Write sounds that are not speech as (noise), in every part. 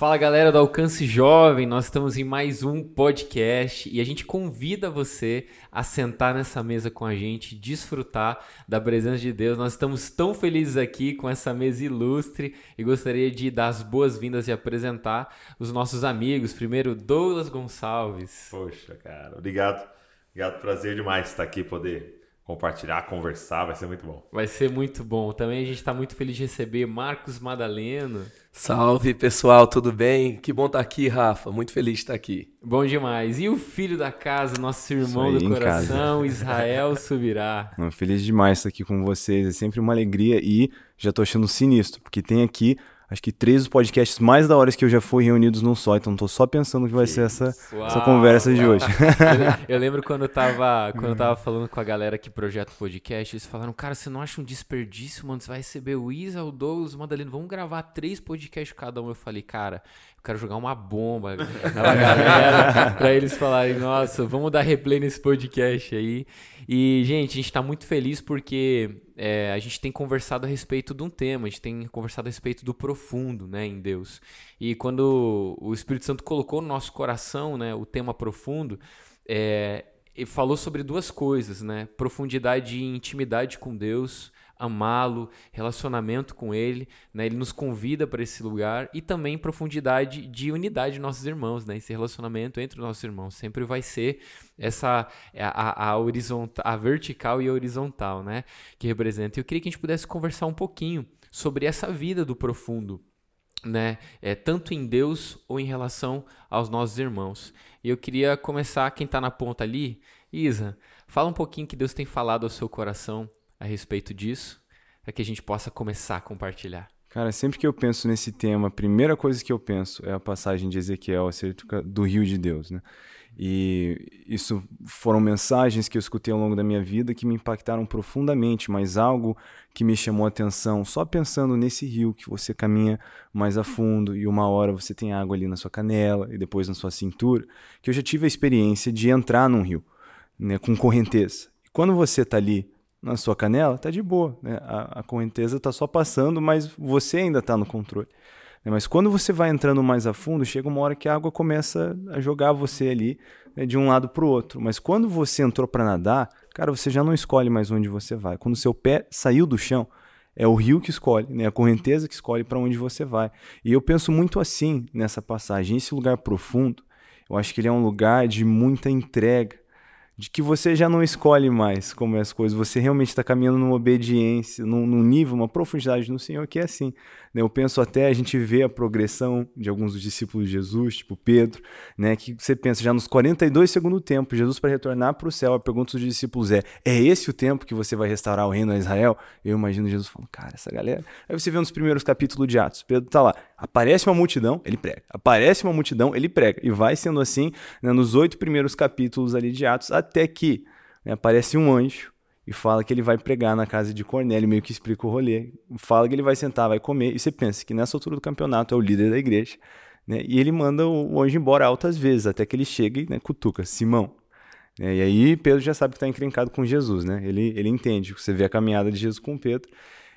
Fala galera do Alcance Jovem, nós estamos em mais um podcast e a gente convida você a sentar nessa mesa com a gente, desfrutar da presença de Deus. Nós estamos tão felizes aqui com essa mesa ilustre e gostaria de dar as boas-vindas e apresentar os nossos amigos. Primeiro, Douglas Gonçalves. Poxa, cara, obrigado. Obrigado, prazer demais estar aqui, poder compartilhar, conversar, vai ser muito bom. Vai ser muito bom. Também a gente está muito feliz de receber Marcos Madaleno. Salve pessoal, tudo bem? Que bom estar tá aqui, Rafa. Muito feliz de estar aqui. Bom demais. E o filho da casa, nosso irmão do coração, (laughs) Israel Subirá. Feliz demais estar aqui com vocês. É sempre uma alegria e já estou achando sinistro, porque tem aqui acho que três dos podcasts mais da hora que eu já fui reunidos num só, então tô só pensando que vai que ser essa, essa conversa de hoje. (laughs) eu, eu, lembro quando eu tava, quando eu tava falando com a galera que projeta o podcast, eles falaram, cara, você não acha um desperdício, mano? Você vai receber o Isa, o Douglas, o Madalena, vamos gravar três podcasts cada um. Eu falei, cara, eu quero jogar uma bomba (laughs) na galera (laughs) pra eles falarem, nossa, vamos dar replay nesse podcast aí. E, gente, a gente tá muito feliz porque é, a gente tem conversado a respeito de um tema, a gente tem conversado a respeito do profundo, né, em Deus. E quando o Espírito Santo colocou no nosso coração, né, o tema profundo, é, ele falou sobre duas coisas, né, profundidade e intimidade com Deus, amá-lo, relacionamento com ele, né? Ele nos convida para esse lugar e também profundidade de unidade de nossos irmãos, né? Esse relacionamento entre os nossos irmãos sempre vai ser essa a, a, horizontal, a vertical e a horizontal, né? Que representa. Eu queria que a gente pudesse conversar um pouquinho sobre essa vida do profundo, né? É, tanto em Deus ou em relação aos nossos irmãos. E eu queria começar, quem está na ponta ali, Isa, fala um pouquinho que Deus tem falado ao seu coração a respeito disso, para que a gente possa começar a compartilhar. Cara, sempre que eu penso nesse tema, a primeira coisa que eu penso é a passagem de Ezequiel acerca do rio de Deus, né? E isso foram mensagens que eu escutei ao longo da minha vida que me impactaram profundamente, mas algo que me chamou a atenção, só pensando nesse rio que você caminha mais a fundo e uma hora você tem água ali na sua canela e depois na sua cintura, que eu já tive a experiência de entrar num rio, né, com correnteza. E quando você está ali na sua canela, tá de boa. Né? A, a correnteza está só passando, mas você ainda está no controle. Né? Mas quando você vai entrando mais a fundo, chega uma hora que a água começa a jogar você ali né, de um lado para o outro. Mas quando você entrou para nadar, cara, você já não escolhe mais onde você vai. Quando seu pé saiu do chão, é o rio que escolhe, né? a correnteza que escolhe para onde você vai. E eu penso muito assim nessa passagem. Esse lugar profundo, eu acho que ele é um lugar de muita entrega de que você já não escolhe mais como é as coisas, você realmente está caminhando numa obediência, num, num, nível, uma profundidade no Senhor que é assim. Né? Eu penso até a gente vê a progressão de alguns dos discípulos de Jesus, tipo Pedro, né? que você pensa já nos 42 segundos tempo, Jesus para retornar para o céu, a pergunta dos discípulos é: é esse o tempo que você vai restaurar o reino a Israel? Eu imagino Jesus falando, cara, essa galera. Aí você vê nos primeiros capítulos de Atos, Pedro está lá, aparece uma multidão, ele prega, aparece uma multidão, ele prega, e vai sendo assim né, nos oito primeiros capítulos ali de Atos até que né, aparece um anjo e fala que ele vai pregar na casa de Cornélio, meio que explica o rolê. Fala que ele vai sentar, vai comer, e você pensa que nessa altura do campeonato é o líder da igreja, né? E ele manda o anjo embora altas vezes, até que ele chega e né, cutuca, Simão. Né? E aí Pedro já sabe que está encrencado com Jesus, né? Ele, ele entende, você vê a caminhada de Jesus com Pedro,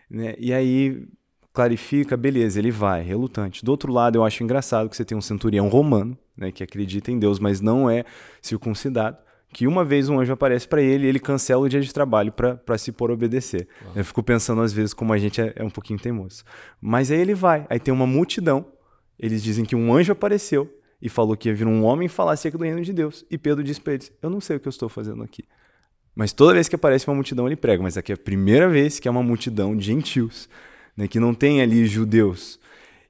né? E aí clarifica, beleza, ele vai, relutante. Do outro lado, eu acho engraçado que você tem um centurião romano, né, que acredita em Deus, mas não é circuncidado que uma vez um anjo aparece para ele e ele cancela o dia de trabalho para se pôr a obedecer. Uau. Eu fico pensando às vezes como a gente é, é, um pouquinho teimoso. Mas aí ele vai, aí tem uma multidão, eles dizem que um anjo apareceu e falou que ia vir um homem falar acerca do reino de Deus. E Pedro diz para eles, eu não sei o que eu estou fazendo aqui. Mas toda vez que aparece uma multidão ele prega, mas aqui é a primeira vez que é uma multidão de gentios, né, que não tem ali judeus,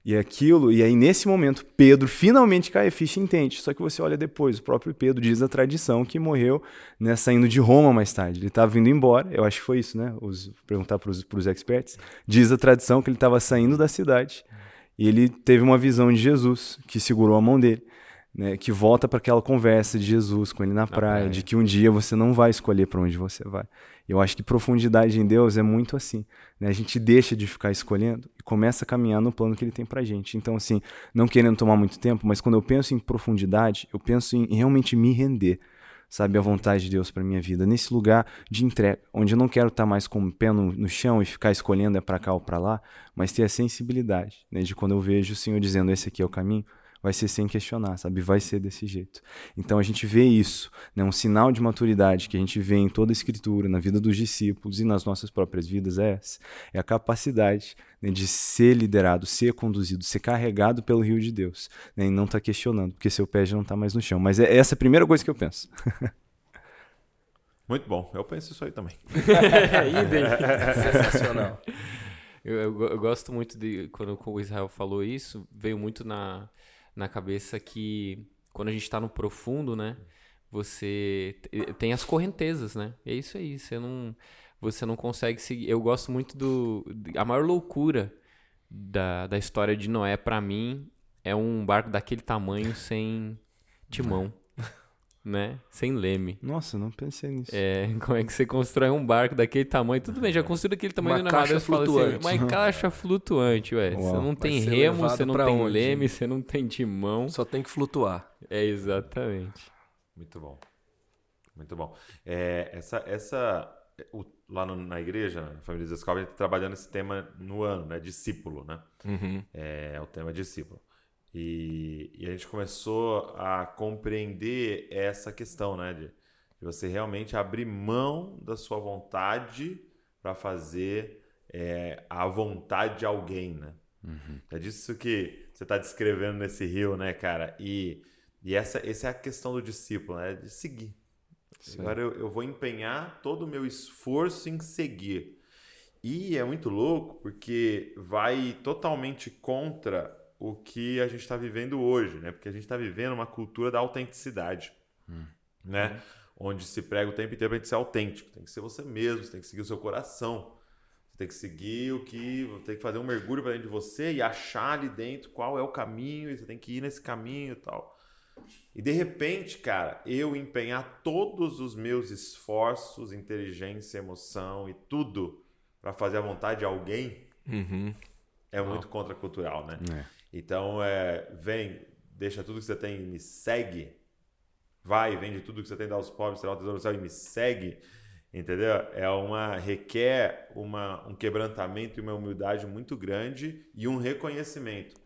e aquilo, e aí nesse momento Pedro finalmente cai a ficha e entende. Só que você olha depois, o próprio Pedro diz a tradição que morreu né, saindo de Roma mais tarde. Ele estava vindo embora, eu acho que foi isso, né? Os, perguntar para os experts. Diz a tradição que ele estava saindo da cidade e ele teve uma visão de Jesus que segurou a mão dele. Né, que volta para aquela conversa de Jesus com ele na, na praia, praia, de que um dia você não vai escolher para onde você vai. Eu acho que profundidade em Deus é muito assim. Né? A gente deixa de ficar escolhendo e começa a caminhar no plano que Ele tem para gente. Então, assim, não querendo tomar muito tempo, mas quando eu penso em profundidade, eu penso em realmente me render. sabe, a vontade de Deus para minha vida, nesse lugar de entrega, onde eu não quero estar tá mais com o pé no, no chão e ficar escolhendo é para cá ou para lá, mas ter a sensibilidade, né, de quando eu vejo o Senhor dizendo esse aqui é o caminho, vai ser sem questionar, sabe? Vai ser desse jeito. Então a gente vê isso, né? um sinal de maturidade que a gente vê em toda a Escritura, na vida dos discípulos e nas nossas próprias vidas é essa. É a capacidade né, de ser liderado, ser conduzido, ser carregado pelo rio de Deus né, e não estar tá questionando, porque seu pé já não está mais no chão. Mas é essa a primeira coisa que eu penso. (laughs) Muito bom, eu penso isso aí também. (laughs) (laughs) Sensacional. Eu, eu, eu, gosto muito de quando o Israel falou isso, veio muito na, na cabeça que quando a gente está no profundo, né? Você tem as correntezas, né? É isso aí. Você não, você não consegue seguir. Eu gosto muito do. A maior loucura da, da história de Noé, para mim, é um barco daquele tamanho sem timão né? Sem leme. Nossa, não pensei nisso. É, (laughs) como é que você constrói um barco daquele tamanho? Tudo bem, já construiu daquele tamanho uma caixa assim, flutuante. Assim, uma caixa flutuante, ué. Uau. Você não tem remo, você não tem onde? leme, você não tem timão. Só tem que flutuar. É, exatamente. Muito bom. Muito bom. É, essa, essa o, lá no, na igreja, na família de Escola, a gente tá trabalhando esse tema no ano, né? Discípulo, né? Uhum. É, é o tema discípulo. E, e, a gente começou a compreender essa questão, né? De, de você realmente abrir mão da sua vontade para fazer é, a vontade de alguém, né? Uhum. É disso que você está descrevendo nesse rio, né, cara? E, e essa, essa é a questão do discípulo, né? De seguir. Sim. Agora eu, eu vou empenhar todo o meu esforço em seguir. E é muito louco porque vai totalmente contra o que a gente está vivendo hoje, né? Porque a gente está vivendo uma cultura da autenticidade, hum. né? Onde se prega o tempo inteiro para gente ser autêntico. Tem que ser você mesmo, você tem que seguir o seu coração. Você tem que seguir o que. Tem que fazer um mergulho para dentro de você e achar ali dentro qual é o caminho, e você tem que ir nesse caminho e tal. E de repente, cara, eu empenhar todos os meus esforços, inteligência, emoção e tudo para fazer a vontade de alguém uhum. é muito contracultural, né? É. Então, é, vem, deixa tudo que você tem e me segue. Vai, vende tudo que você tem, dá aos pobres, será o tesouro do céu e me segue. Entendeu? É uma requer uma, um quebrantamento e uma humildade muito grande e um reconhecimento.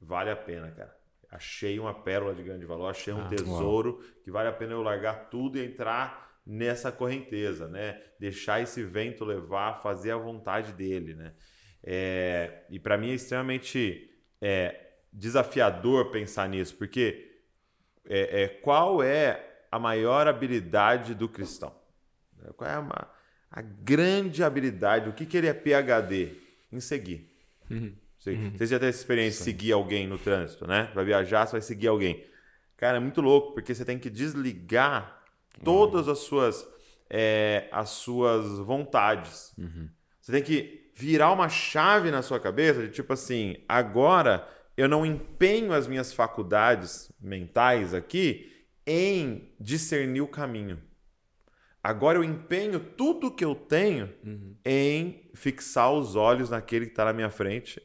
Vale a pena, cara. Achei uma pérola de grande valor, achei um ah, tesouro que vale a pena eu largar tudo e entrar nessa correnteza, né? Deixar esse vento levar, fazer a vontade dele, né? É, e para mim é extremamente é, desafiador pensar nisso, porque é, é, qual é a maior habilidade do cristão? Qual é a, a grande habilidade? O que, que ele é PHD? Em seguir. Uhum. Uhum. Você já teve essa experiência de seguir alguém no trânsito, né? Vai viajar, você vai seguir alguém. Cara, é muito louco, porque você tem que desligar todas as suas, é, as suas vontades. Uhum. Você tem que virar uma chave na sua cabeça de tipo assim, agora eu não empenho as minhas faculdades mentais aqui em discernir o caminho. Agora eu empenho tudo que eu tenho uhum. em fixar os olhos naquele que está na minha frente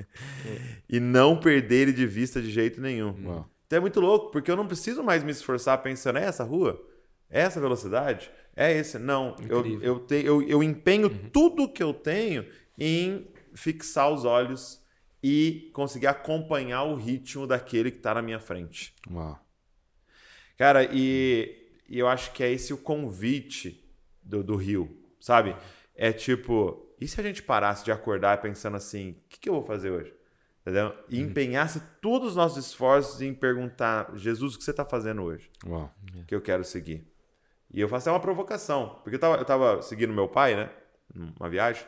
(laughs) e não perder ele de vista de jeito nenhum. Uau. Então é muito louco, porque eu não preciso mais me esforçar pensando, é essa rua? Essa velocidade? É esse. Não, eu, eu, te, eu, eu empenho uhum. tudo que eu tenho em fixar os olhos e conseguir acompanhar o ritmo daquele que está na minha frente. Uau. Cara, e, e, eu acho que é esse o convite do, do Rio, sabe? É tipo, e se a gente parasse de acordar pensando assim, o que, que eu vou fazer hoje? Entendeu? E uhum. empenhasse todos os nossos esforços em perguntar, Jesus, o que você está fazendo hoje? Uau. Que eu quero seguir. E eu faço uma provocação, porque eu tava, eu tava seguindo meu pai, né? Numa viagem.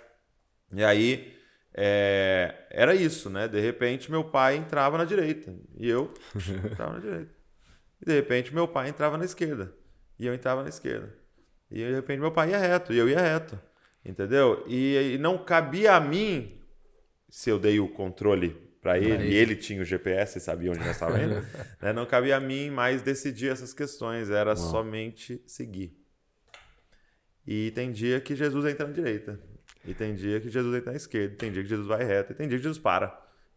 E aí é, era isso, né? De repente meu pai entrava na direita e eu (laughs) entrava na direita. E de repente meu pai entrava na esquerda e eu entrava na esquerda. E de repente meu pai ia reto e eu ia reto. Entendeu? E, e não cabia a mim, se eu dei o controle para ele, e ele tinha o GPS e sabia onde nós estávamos indo, (laughs) né? não cabia a mim mais decidir essas questões, era Uau. somente seguir. E tem dia que Jesus entra na direita, e tem dia que Jesus entra na esquerda, tem dia que Jesus vai reto, e tem dia que Jesus para,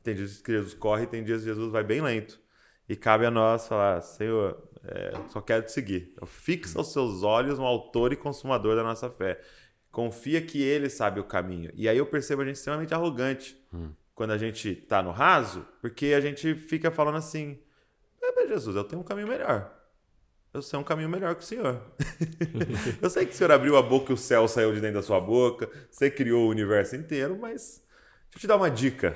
tem dia que Jesus corre, e tem dias que Jesus vai bem lento. E cabe a nós falar, Senhor, é, só quero te seguir. Então, fixa os seus olhos no autor e consumador da nossa fé. Confia que ele sabe o caminho. E aí eu percebo a gente extremamente arrogante hum. Quando a gente tá no raso, porque a gente fica falando assim: é, Jesus, eu tenho um caminho melhor. Eu sei um caminho melhor que o Senhor. (laughs) eu sei que o Senhor abriu a boca e o céu saiu de dentro da sua boca. Você criou o universo inteiro, mas Deixa eu te dar uma dica.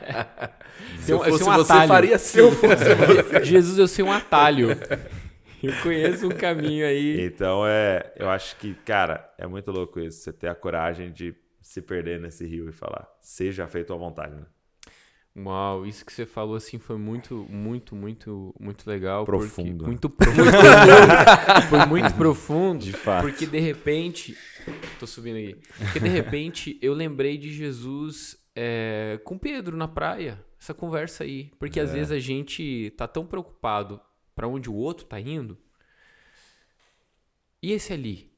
(laughs) se eu fosse um você, faria assim. Se eu fosse (laughs) você. Jesus, eu sei um atalho. Eu conheço um caminho aí. Então, é, eu acho que, cara, é muito louco isso. Você ter a coragem de se perder nesse rio e falar, seja feito à vontade, né? Uau, isso que você falou assim foi muito, muito, muito, muito legal. Profundo. muito profundo. foi muito profundo. De fato. Porque de repente. Tô subindo aqui. Porque de repente eu lembrei de Jesus é, com Pedro na praia. Essa conversa aí. Porque é. às vezes a gente tá tão preocupado para onde o outro tá indo. E esse ali?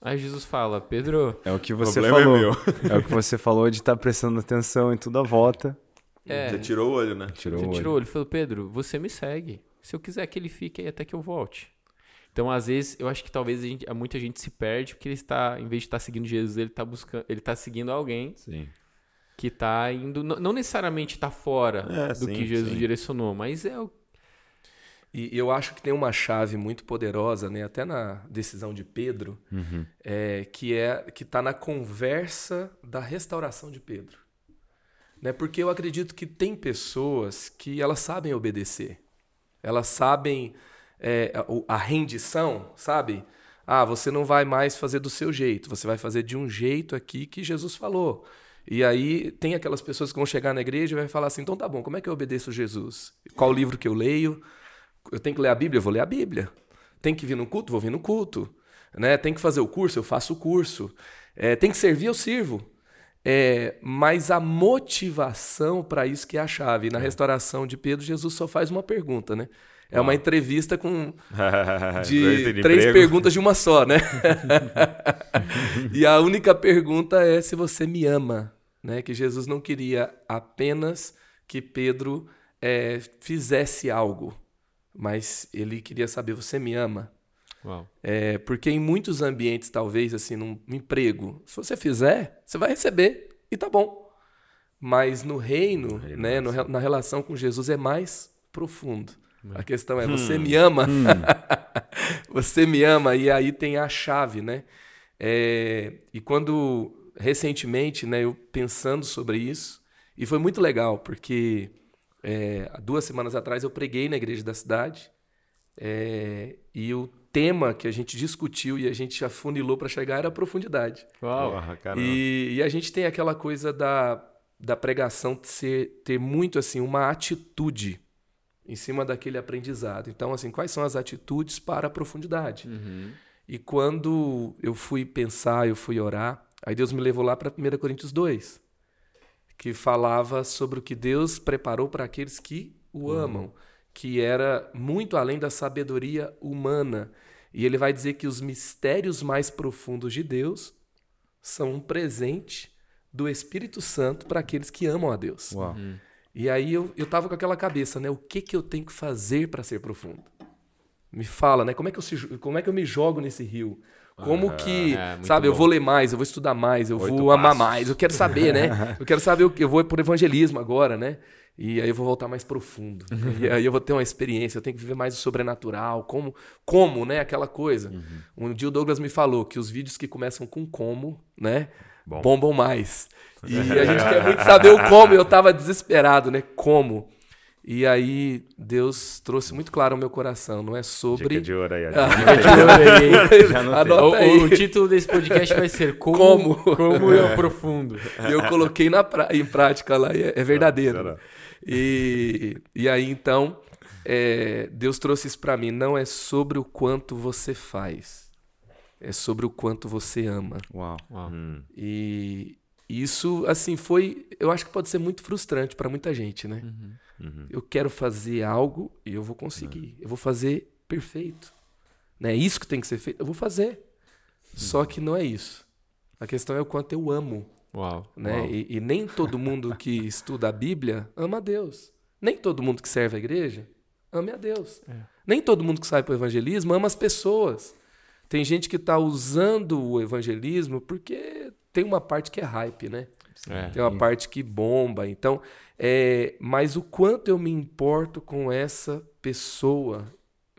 Aí Jesus fala, Pedro. É o que você é falou. É, (laughs) é, o que você falou de estar tá prestando atenção em tudo à volta. É, você tirou o olho, né? Tirou você o olho. tirou o olho. Falou, Pedro, você me segue. Se eu quiser que ele fique aí até que eu volte. Então, às vezes, eu acho que talvez a gente, muita gente se perde porque ele está, em vez de estar seguindo Jesus, ele está buscando, ele está seguindo alguém sim. que está indo, não necessariamente está fora é, do sim, que Jesus sim. direcionou, mas é o e eu acho que tem uma chave muito poderosa, né? até na decisão de Pedro, uhum. é, que é que está na conversa da restauração de Pedro. Né? Porque eu acredito que tem pessoas que elas sabem obedecer, elas sabem é, a, a rendição, sabe? Ah, você não vai mais fazer do seu jeito, você vai fazer de um jeito aqui que Jesus falou. E aí tem aquelas pessoas que vão chegar na igreja e vai falar assim: então tá bom, como é que eu obedeço Jesus? Qual livro que eu leio? Eu tenho que ler a Bíblia, eu vou ler a Bíblia. Tem que vir no culto, vou vir no culto. Né? Tem que fazer o curso, eu faço o curso. É, tem que servir, eu sirvo. É, mas a motivação para isso que é a chave. Na é. restauração de Pedro, Jesus só faz uma pergunta, né? É uma entrevista com (laughs) de três emprego. perguntas de uma só, né? (laughs) e a única pergunta é se você me ama, né? Que Jesus não queria apenas que Pedro é, fizesse algo, mas ele queria saber: você me ama? É, porque em muitos ambientes, talvez, assim, num emprego, se você fizer, você vai receber e tá bom. Mas no reino, no né, no, na relação com Jesus é mais profundo. A questão é: hum. você me ama? Hum. (laughs) você me ama? E aí tem a chave, né? É, e quando, recentemente, né, eu pensando sobre isso, e foi muito legal, porque é, duas semanas atrás eu preguei na igreja da cidade é, e o tema que a gente discutiu e a gente afunilou para chegar era a profundidade. Uau, e, e, a gente tem aquela coisa da, da pregação ser, ter muito assim uma atitude em cima daquele aprendizado. Então, assim, quais são as atitudes para a profundidade? Uhum. E quando eu fui pensar, eu fui orar, aí Deus me levou lá para 1 Coríntios 2 que falava sobre o que Deus preparou para aqueles que o uhum. amam, que era muito além da sabedoria humana. E ele vai dizer que os mistérios mais profundos de Deus são um presente do Espírito Santo para aqueles que amam a Deus. Uhum. E aí eu, eu tava com aquela cabeça, né? O que, que eu tenho que fazer para ser profundo? Me fala, né? Como é que eu, se, como é que eu me jogo nesse rio? Como que, é, sabe, bom. eu vou ler mais, eu vou estudar mais, eu Oito vou amar mais, eu quero saber, né? (laughs) eu quero saber o que eu vou por evangelismo agora, né? E aí eu vou voltar mais profundo. e aí eu vou ter uma experiência, eu tenho que viver mais o sobrenatural, como, como, né, aquela coisa. Uhum. Um dia o Douglas me falou que os vídeos que começam com como, né, Bom. bombam mais. E a gente quer muito (laughs) saber o como, eu tava desesperado, né? Como? E aí Deus trouxe muito claro ao meu coração, não é sobre. Dica de ouro aí. Dica de ouro aí. (laughs) Anota aí. O, o, título desse podcast vai ser (laughs) Como, como? como eu profundo. E eu coloquei na pra... em prática lá, e é, é verdadeiro. E, e aí então, é, Deus trouxe isso para mim. Não é sobre o quanto você faz, é sobre o quanto você ama. Uau. Uau. Hum. E isso, assim, foi. Eu acho que pode ser muito frustrante para muita gente, né? Uhum. Uhum. Eu quero fazer algo e eu vou conseguir. Uhum. Eu vou fazer perfeito. Não é isso que tem que ser feito? Eu vou fazer. Uhum. Só que não é isso. A questão é o quanto eu amo. Uau. Né? Uau. E, e, nem todo mundo que (laughs) estuda a Bíblia ama a Deus. Nem todo mundo que serve a igreja ame a Deus. É. Nem todo mundo que sai para o evangelismo ama as pessoas. Tem gente que está usando o evangelismo porque tem uma parte que é hype, né? É, tem uma parte que bomba. Então, é, mas o quanto eu me importo com essa pessoa,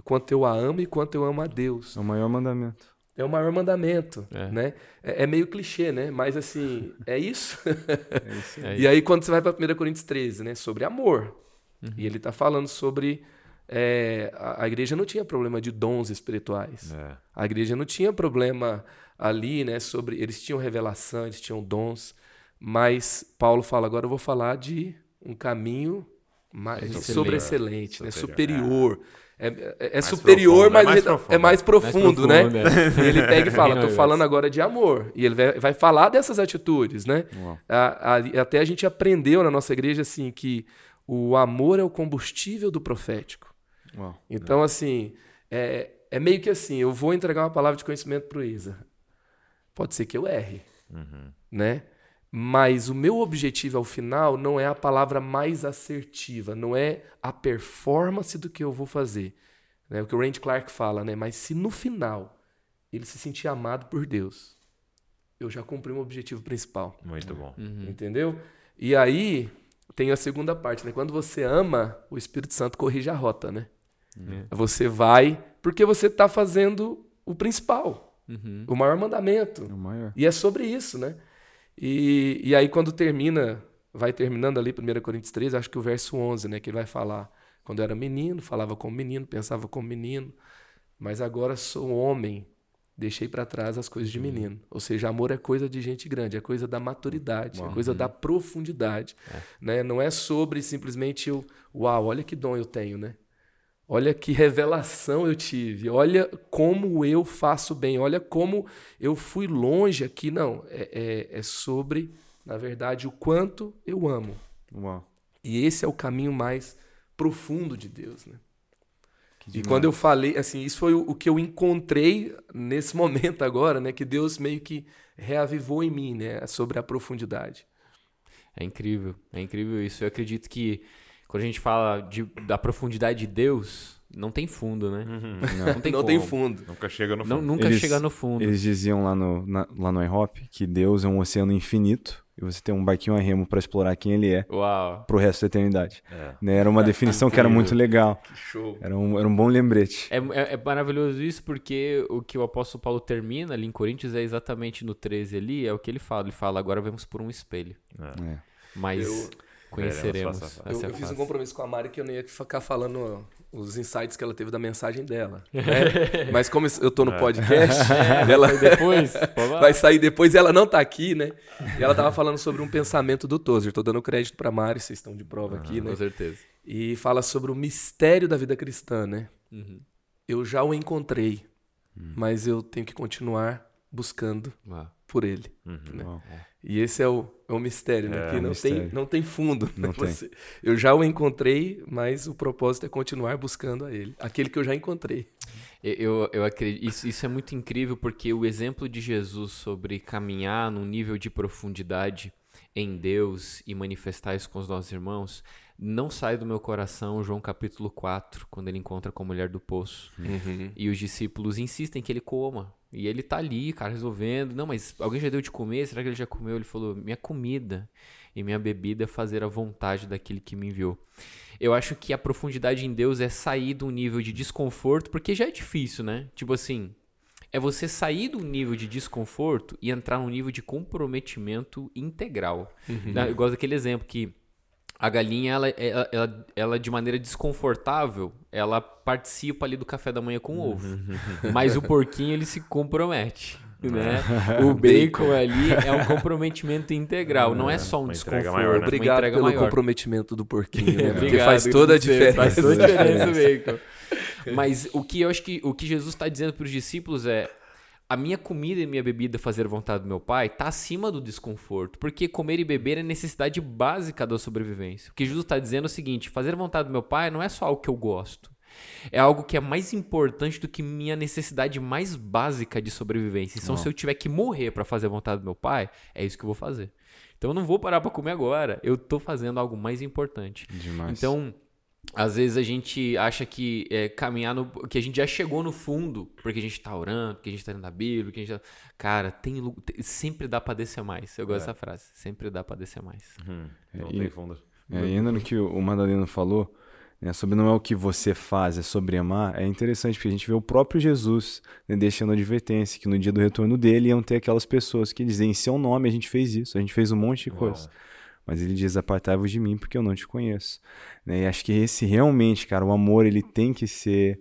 quanto eu a amo e quanto eu amo a Deus. É o maior mandamento. É o maior mandamento, é. né? É, é, meio clichê, né? Mas assim, é isso. (laughs) é isso e aí quando você vai para 1 Coríntios 13, né? Sobre amor. Uhum. E ele está falando sobre é, a, a, igreja não tinha problema de dons espirituais. É. A igreja não tinha problema ali, né? Sobre eles tinham revelação, eles tinham dons. Mas Paulo fala agora eu vou falar de um caminho mais sobre excelente, né? superior. É, é, é superior, profundo, mas é mais profundo, é mais profundo, mais profundo né? E (laughs) ele pega e fala: tô (laughs) falando agora de amor. E ele vai, vai falar dessas atitudes, né? A, a, até a gente aprendeu na nossa igreja assim que o amor é o combustível do profético. Uau. Então, assim, é, é meio que assim: eu vou entregar uma palavra de conhecimento para o Isa. Pode ser que eu erre, uhum. né? Mas o meu objetivo ao final não é a palavra mais assertiva, não é a performance do que eu vou fazer. É o que o Randy Clark fala, né? Mas se no final ele se sentir amado por Deus, eu já cumpri o objetivo principal. Muito bom. Uhum. Entendeu? E aí tem a segunda parte, né? Quando você ama, o Espírito Santo corrige a rota, né? Uhum. Você vai porque você está fazendo o principal, uhum. o maior mandamento. O maior. E é sobre isso, né? E, e aí, quando termina, vai terminando ali, 1 Coríntios 13, acho que o verso 11, né? Que ele vai falar. Quando eu era menino, falava como menino, pensava como menino, mas agora sou homem, deixei para trás as coisas de menino. Ou seja, amor é coisa de gente grande, é coisa da maturidade, é coisa da profundidade. É. Né? Não é sobre simplesmente o uau, olha que dom eu tenho, né? Olha que revelação eu tive. Olha como eu faço bem. Olha como eu fui longe aqui. Não, é, é, é sobre, na verdade, o quanto eu amo. Uau. E esse é o caminho mais profundo de Deus, né? E quando eu falei, assim, isso foi o, o, que eu encontrei nesse momento agora, né? Que Deus meio que reavivou em mim, né? Sobre a profundidade. É incrível, é incrível isso. Eu acredito que quando a gente fala de, da profundidade de Deus, não tem fundo, né? Uhum. Não, não, (laughs) tem, não tem, fundo. Nunca chega no fundo. Não, nunca eles, chega no fundo. Eles diziam lá no, na, lá no IHOP que Deus é um oceano infinito e você tem um barquinho a remo para explorar quem ele é Uau. pro resto da eternidade. É. Né? Era uma (laughs) definição que era muito legal. Que show. Era um, era um bom lembrete. É, é, é, maravilhoso isso porque o que o apóstolo Paulo termina ali em Coríntios é exatamente no 13 ali, é o que ele fala. Ele fala, agora vamos por um espelho. É. Mas... Eu Conheceremos. Eu, eu fiz um compromisso com a Mari que eu não ia ficar falando os insights que ela teve da mensagem dela. (laughs) Né? Mas como eu tô no é. podcast, (laughs) é, ela vai sair depois. (laughs) vai sair depois e ela não tá aqui, né? E ela tava falando sobre um pensamento do Tozer. Tô dando crédito para Mari, vocês estão de prova aqui, né? Com certeza. E fala sobre o mistério da vida cristã, né? Uhum. Eu já o encontrei, uhum. mas eu tenho que continuar buscando por ele. Uhum. Né? E esse é o, é o mistério, né? É, que não, mistério. Tem, não tem fundo. Não Você, tem. Eu já o encontrei, mas o propósito é continuar buscando a ele. Aquele que eu já encontrei. Eu, eu acredito. Isso, isso é muito incrível porque o exemplo de Jesus sobre caminhar num nível de profundidade em Deus e manifestar isso com os nossos irmãos não sai do meu coração João capítulo 4, quando ele encontra com a mulher do poço. Uhum. E os discípulos insistem que ele coma. E ele tá ali, cara, resolvendo. Não, mas alguém já deu de comer? Será que ele já comeu? Ele falou: Minha comida e minha bebida é fazer a vontade daquele que me enviou. Eu acho que a profundidade em Deus é sair do nível de desconforto, porque já é difícil, né? Tipo assim, é você sair do nível de desconforto e entrar num nível de comprometimento integral. Uhum. Eu gosto daquele exemplo que a galinha, ela, ela, ela, ela, de maneira desconfortável, ela participa ali do café da manhã com ovo. Uhum. Mas o porquinho, ele se compromete. Né? (laughs) o bacon ali é um comprometimento integral, não é só um desconforto. Maior, né? Obrigado pelo maior. comprometimento do porquinho, (laughs) né? Porque faz toda a diferença. Faz toda a diferença o (laughs) bacon. Mas o que eu acho que o que Jesus está dizendo para os discípulos é a minha comida e minha bebida fazer vontade do meu pai está acima do desconforto, porque comer e beber é necessidade básica da sobrevivência. O que Jesus está dizendo é o seguinte: fazer vontade do meu pai não é só algo que eu gosto, é algo que é mais importante do que minha necessidade mais básica de sobrevivência. Então, não. se eu tiver que morrer para fazer a vontade do meu pai, é isso que eu vou fazer. Então eu não vou parar para comer agora. Eu tô fazendo algo mais importante. Demais. Então, às vezes a gente acha que é, caminhar no. que a gente já chegou no fundo, porque a gente tá orando, porque a gente tá lendo a Bíblia, porque a gente tá. Cara, tem, sempre dá pra descer mais. Eu gosto É. dessa frase. Sempre dá pra descer mais. Hum, não E- tem fundo. É, e ainda no que o Madaleno falou, né, sobre não é o que você faz, é sobre amar, é interessante porque a gente vê o próprio Jesus né, deixando advertência que no dia do retorno dele iam ter aquelas pessoas que dizem em seu nome a gente fez isso, a gente fez um monte de coisa. Mas ele diz, apartai-vos de mim porque eu não te conheço. Né, E acho que esse realmente, cara, o amor ele tem que ser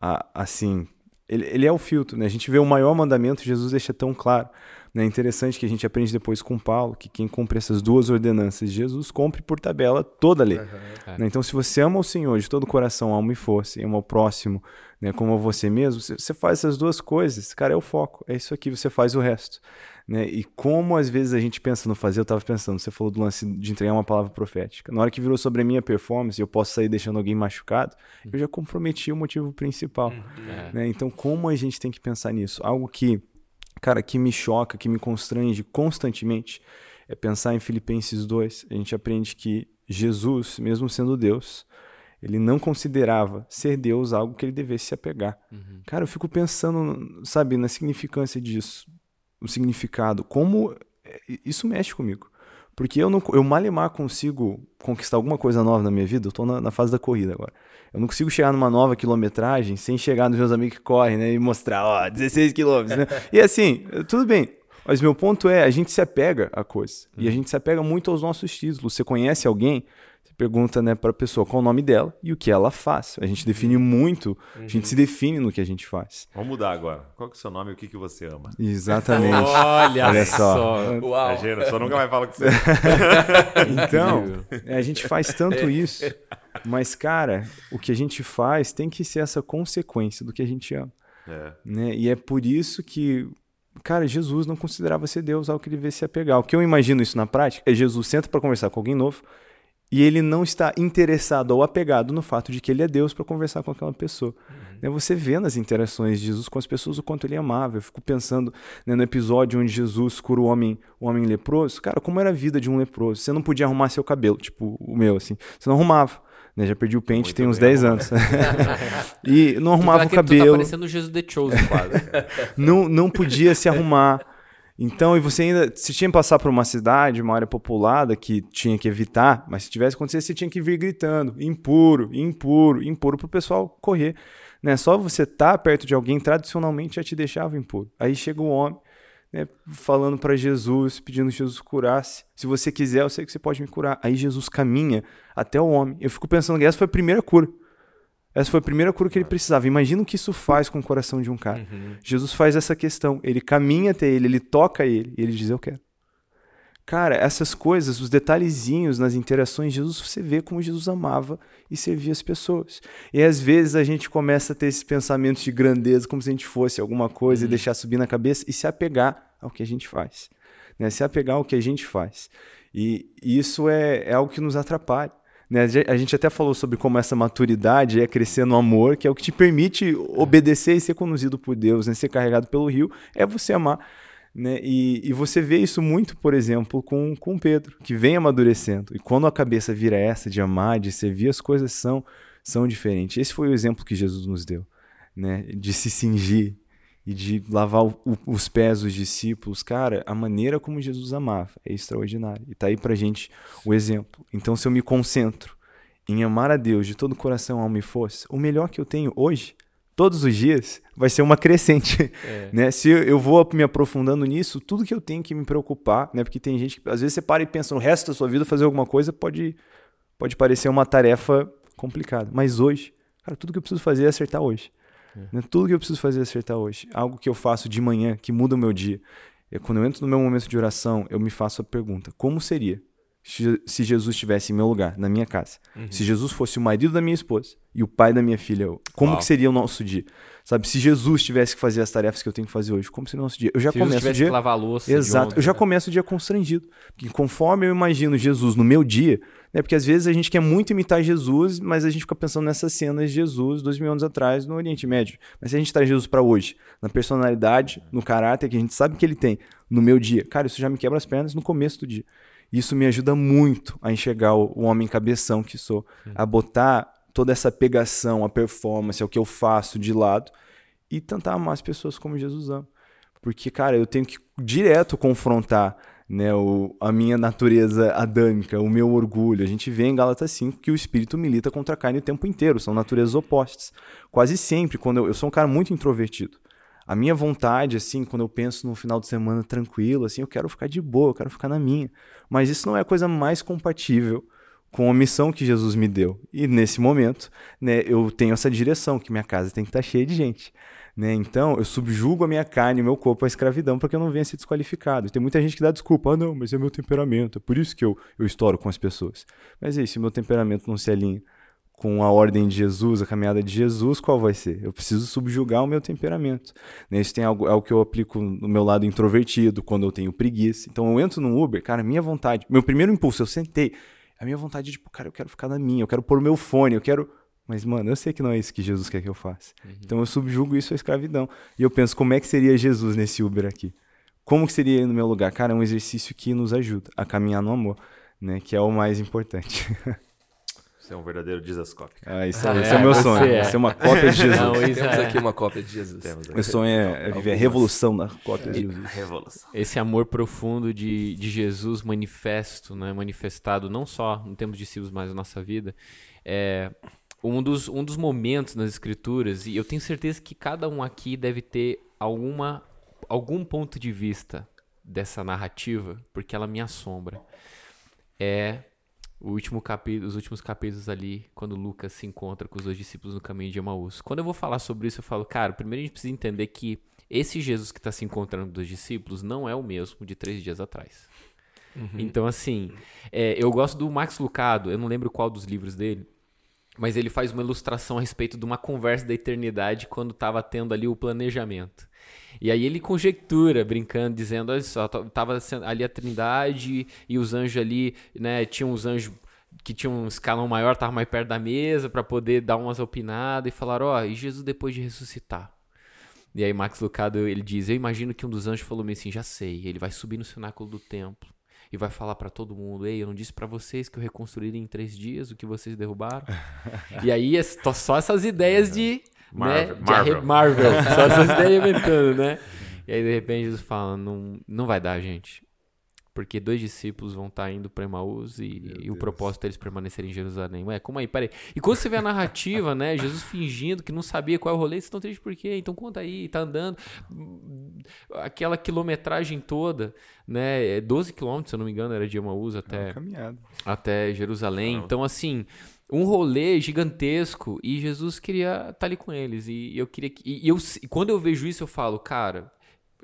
a- assim, ele, ele é o filtro, né? A gente vê o maior mandamento, Jesus deixa tão claro. né? É interessante que a gente aprende depois com Paulo que quem cumpre essas duas ordenanças de Jesus cumpre por tabela toda a lei. É. Né? Então, se você ama o Senhor de todo o coração, alma e força, e ama o próximo né, como a você mesmo, você faz essas duas coisas. Cara, é o foco. É isso aqui, você faz o resto. Né? E como às vezes a gente pensa no fazer, eu estava pensando, você falou do lance de entregar uma palavra profética. Na hora que virou sobre a minha performance, eu posso sair deixando alguém machucado, eu já comprometi o motivo principal. É. Né? Então, como a gente tem que pensar nisso? Algo que, cara, que me choca, que me constrange constantemente, é pensar em Filipenses 2. A gente aprende que Jesus, mesmo sendo Deus, ele não considerava ser Deus algo que ele devesse se apegar. Uhum. Cara, eu fico pensando, sabe, na significância disso, o significado, como é, isso mexe comigo. Porque eu, não, eu malemar consigo conquistar alguma coisa nova na minha vida, eu tô na, na fase da corrida agora. Eu não consigo chegar numa nova quilometragem sem chegar nos meus amigos que correm, né? E mostrar, ó, 16 quilômetros, né? E assim, tudo bem. Mas meu ponto é, a gente se apega a coisa. E a gente se apega muito aos nossos títulos. Você conhece alguém, pergunta, né, pra pessoa qual o nome dela e o que ela faz. A gente define muito, a gente se define no que a gente faz. Vamos mudar agora. Qual que é o seu nome e o que, que você ama? Exatamente. (laughs) Olha, Olha só. só. Uau! Imagina, só nunca mais fala com você. (laughs) Então, a gente faz tanto isso. Mas, cara, o que a gente faz tem que ser essa consequência do que a gente ama. É. Né? E é por isso que, cara, Jesus não considerava ser Deus algo que ele devesse se apegar. O que eu imagino isso na prática é Jesus senta para conversar com alguém novo e ele não está interessado ou apegado no fato de que ele é Deus para conversar com aquela pessoa. Né, Você vê nas interações de Jesus com as pessoas o quanto ele amava. Eu fico pensando né, no episódio onde Jesus cura o homem, o homem leproso. Cara, como era a vida de um leproso? Você não podia arrumar seu cabelo, tipo o meu, assim. Você não arrumava. Né? Já perdi o pente Muito tem uns bem 10 anos. (laughs) e não arrumava o Tu tá cabelo parecendo o Jesus The Chosen quase. (laughs) não, não podia se arrumar. Então, e você ainda. Se tinha que passar por uma cidade, uma área populada que tinha que evitar, mas se tivesse acontecido, você tinha que vir gritando: impuro, impuro, impuro, pro pessoal correr. Né? Só você estar perto de alguém tradicionalmente já te deixava impuro. Aí chega o homem, né, falando para Jesus, pedindo que Jesus curasse. Se você quiser, eu sei que você pode me curar. Aí Jesus caminha até o homem. Eu fico pensando que essa foi a primeira cura. Essa foi a primeira cura que ele precisava. Imagina o que isso faz com o coração de um cara. Jesus faz essa questão. Ele caminha até ele, ele toca ele e ele diz: Eu quero. Cara, essas coisas, os detalhezinhos nas interações de Jesus, você vê como Jesus amava e servia as pessoas. E às vezes a gente começa a ter esses pensamentos de grandeza, como se a gente fosse alguma coisa e deixar subir na cabeça e se apegar ao que a gente faz. Né? Se apegar ao que a gente faz. E isso é, é algo que nos atrapalha. Né? A gente até falou sobre como essa maturidade é crescer no amor, que é o que te permite obedecer e ser conduzido por Deus, né? ser carregado pelo rio, é você amar. Né? E, e você vê isso muito, por exemplo, com, com Pedro, que vem amadurecendo. E quando a cabeça vira essa de amar, de servir, as coisas são, são diferentes. Esse foi o exemplo que Jesus nos deu, né? de se cingir e de lavar o- o- os pés dos discípulos. Cara, a maneira como Jesus amava é extraordinária. E tá aí pra gente o exemplo. Então, se eu me concentro em amar a Deus de todo o coração, alma e força, o melhor que eu tenho hoje, todos os dias, vai ser uma (laughs) crescente. É. Né? Se eu- vou me aprofundando nisso, tudo que eu tenho que me preocupar, né? Porque tem gente que às vezes você para e pensa no resto da sua vida fazer alguma coisa pode pode parecer uma tarefa complicada, mas hoje, cara, tudo que eu preciso fazer é acertar hoje. Né? Tudo que eu preciso fazer é acertar hoje. Algo que eu faço de manhã que muda o meu dia. É quando eu entro no meu momento de oração, eu me faço a pergunta: como seria se Jesus estivesse em meu lugar, na minha casa. Se Jesus fosse o marido da minha esposa e o pai da minha filha, como Uau. que seria o nosso dia? Sabe, se Jesus tivesse que fazer as tarefas que eu tenho que fazer hoje, como seria o nosso dia? Eu já Se Jesus começo o tivesse dia que lavar a louça. Exato. ontem, Eu já né? começo o dia constrangido. Porque conforme eu imagino Jesus no meu dia, né? Porque às vezes a gente quer muito imitar Jesus, mas a gente fica pensando nessas cenas de Jesus dois mil anos atrás no Oriente Médio. Mas se a gente traz Jesus para hoje, na personalidade, no caráter que a gente sabe que ele tem no meu dia, cara, isso já me quebra as pernas no começo do dia. Isso me ajuda muito a enxergar o, homem cabeção que sou, a botar toda essa pegação, a performance, é o que eu faço de lado e tentar amar as pessoas como Jesus ama. Porque, cara, eu tenho que direto confrontar né, o, a minha natureza adâmica, o meu orgulho. A gente vê em Gálatas 5 que o espírito milita contra a carne o tempo inteiro, são naturezas opostas. Quase sempre, quando eu, eu sou um cara muito introvertido. A minha vontade, assim, quando eu penso no final de semana tranquilo, assim, eu quero ficar de boa, eu quero ficar na minha. Mas isso não é a coisa mais compatível com a missão que Jesus me deu. E nesse momento, né, eu tenho essa direção, que minha casa tem que estar cheia de gente. Né? Então, eu subjugo a minha carne e o meu corpo à escravidão para que eu não venha ser desqualificado. Tem muita gente que dá desculpa. Ah, não, mas é meu temperamento. É por isso que eu, eu estouro com as pessoas. Mas e aí, se meu temperamento não se alinha com a ordem de Jesus, a caminhada de Jesus, qual vai ser? Eu preciso subjugar o meu temperamento. Né? Isso tem algo, é o que eu aplico no meu lado introvertido, quando eu tenho preguiça. Então, eu entro no Uber, cara, minha vontade, meu primeiro impulso, eu sentei, a minha vontade é tipo, cara, eu quero ficar na minha, eu quero pôr o meu fone, eu quero. Mas, mano, eu sei que não é isso que Jesus quer que eu faça. Então eu subjugo isso à escravidão. E eu penso, como é que seria Jesus nesse Uber aqui? Como que seria ele no meu lugar? Cara, é um exercício que nos ajuda a caminhar no amor, né? Que é o mais importante. (laughs) Você é um verdadeiro Jesus Cop. Ah, isso, Ah, esse é, (laughs) é o meu você sonho. é. Ser uma cópia de (laughs) Jesus. Não, isso Temos é- aqui uma cópia de Jesus. Meu sonho é, é viver a revolução da cópia de Jesus. Revolução. Esse amor profundo de, de Jesus manifesto, né? manifestado não só em termos de discípulos, mas na nossa vida, é um dos, um dos momentos nas escrituras, e eu tenho certeza que cada um aqui deve ter alguma, algum ponto de vista dessa narrativa, porque ela me assombra. É o último capítulo, os últimos capítulos ali, quando Lucas se encontra com os dois discípulos no caminho de Emaús. Quando eu vou falar sobre isso, eu falo, cara, primeiro a gente precisa entender que esse Jesus que está se encontrando dos discípulos não é o mesmo de três dias atrás. Então, assim, é, eu gosto do Max Lucado, eu não lembro qual dos livros dele, mas ele faz uma ilustração a respeito de uma conversa da eternidade quando estava tendo ali o planejamento. E aí ele conjectura, brincando, dizendo, olha só, t- tava sendo ali a trindade e os anjos ali, né, tinham os anjos que tinham um escalão maior, estavam mais perto da mesa para poder dar umas opinadas e falaram, ó, e Jesus depois de ressuscitar? E aí Max Lucado, ele diz, eu imagino que um dos anjos falou assim, já sei, ele vai subir no cenáculo do templo e vai falar pra todo mundo, ei, eu não disse pra vocês que eu reconstruiria em três dias o que vocês derrubaram? (laughs) e aí é só essas ideias de... Marvel- né, de arre- Marvel. Marvel, só essas (laughs) ideias inventando, né? E aí de repente Jesus fala, não, não vai dar, gente. Porque dois discípulos vão estar indo para Emaús e, e o propósito deles permanecerem em Jerusalém. Ué, como aí? Peraí. E quando você vê a narrativa, né? Jesus fingindo que não sabia qual é o rolê, vocês estão tristes por quê? Então conta aí, tá andando. Aquela quilometragem toda, né? É 12 quilômetros, se eu não me engano, era de Emaús até Caminhada. até Jerusalém. Caramba. Então, assim, um rolê gigantesco e Jesus queria estar ali com eles. E eu queria que. E eu, e quando eu vejo isso, eu falo, cara.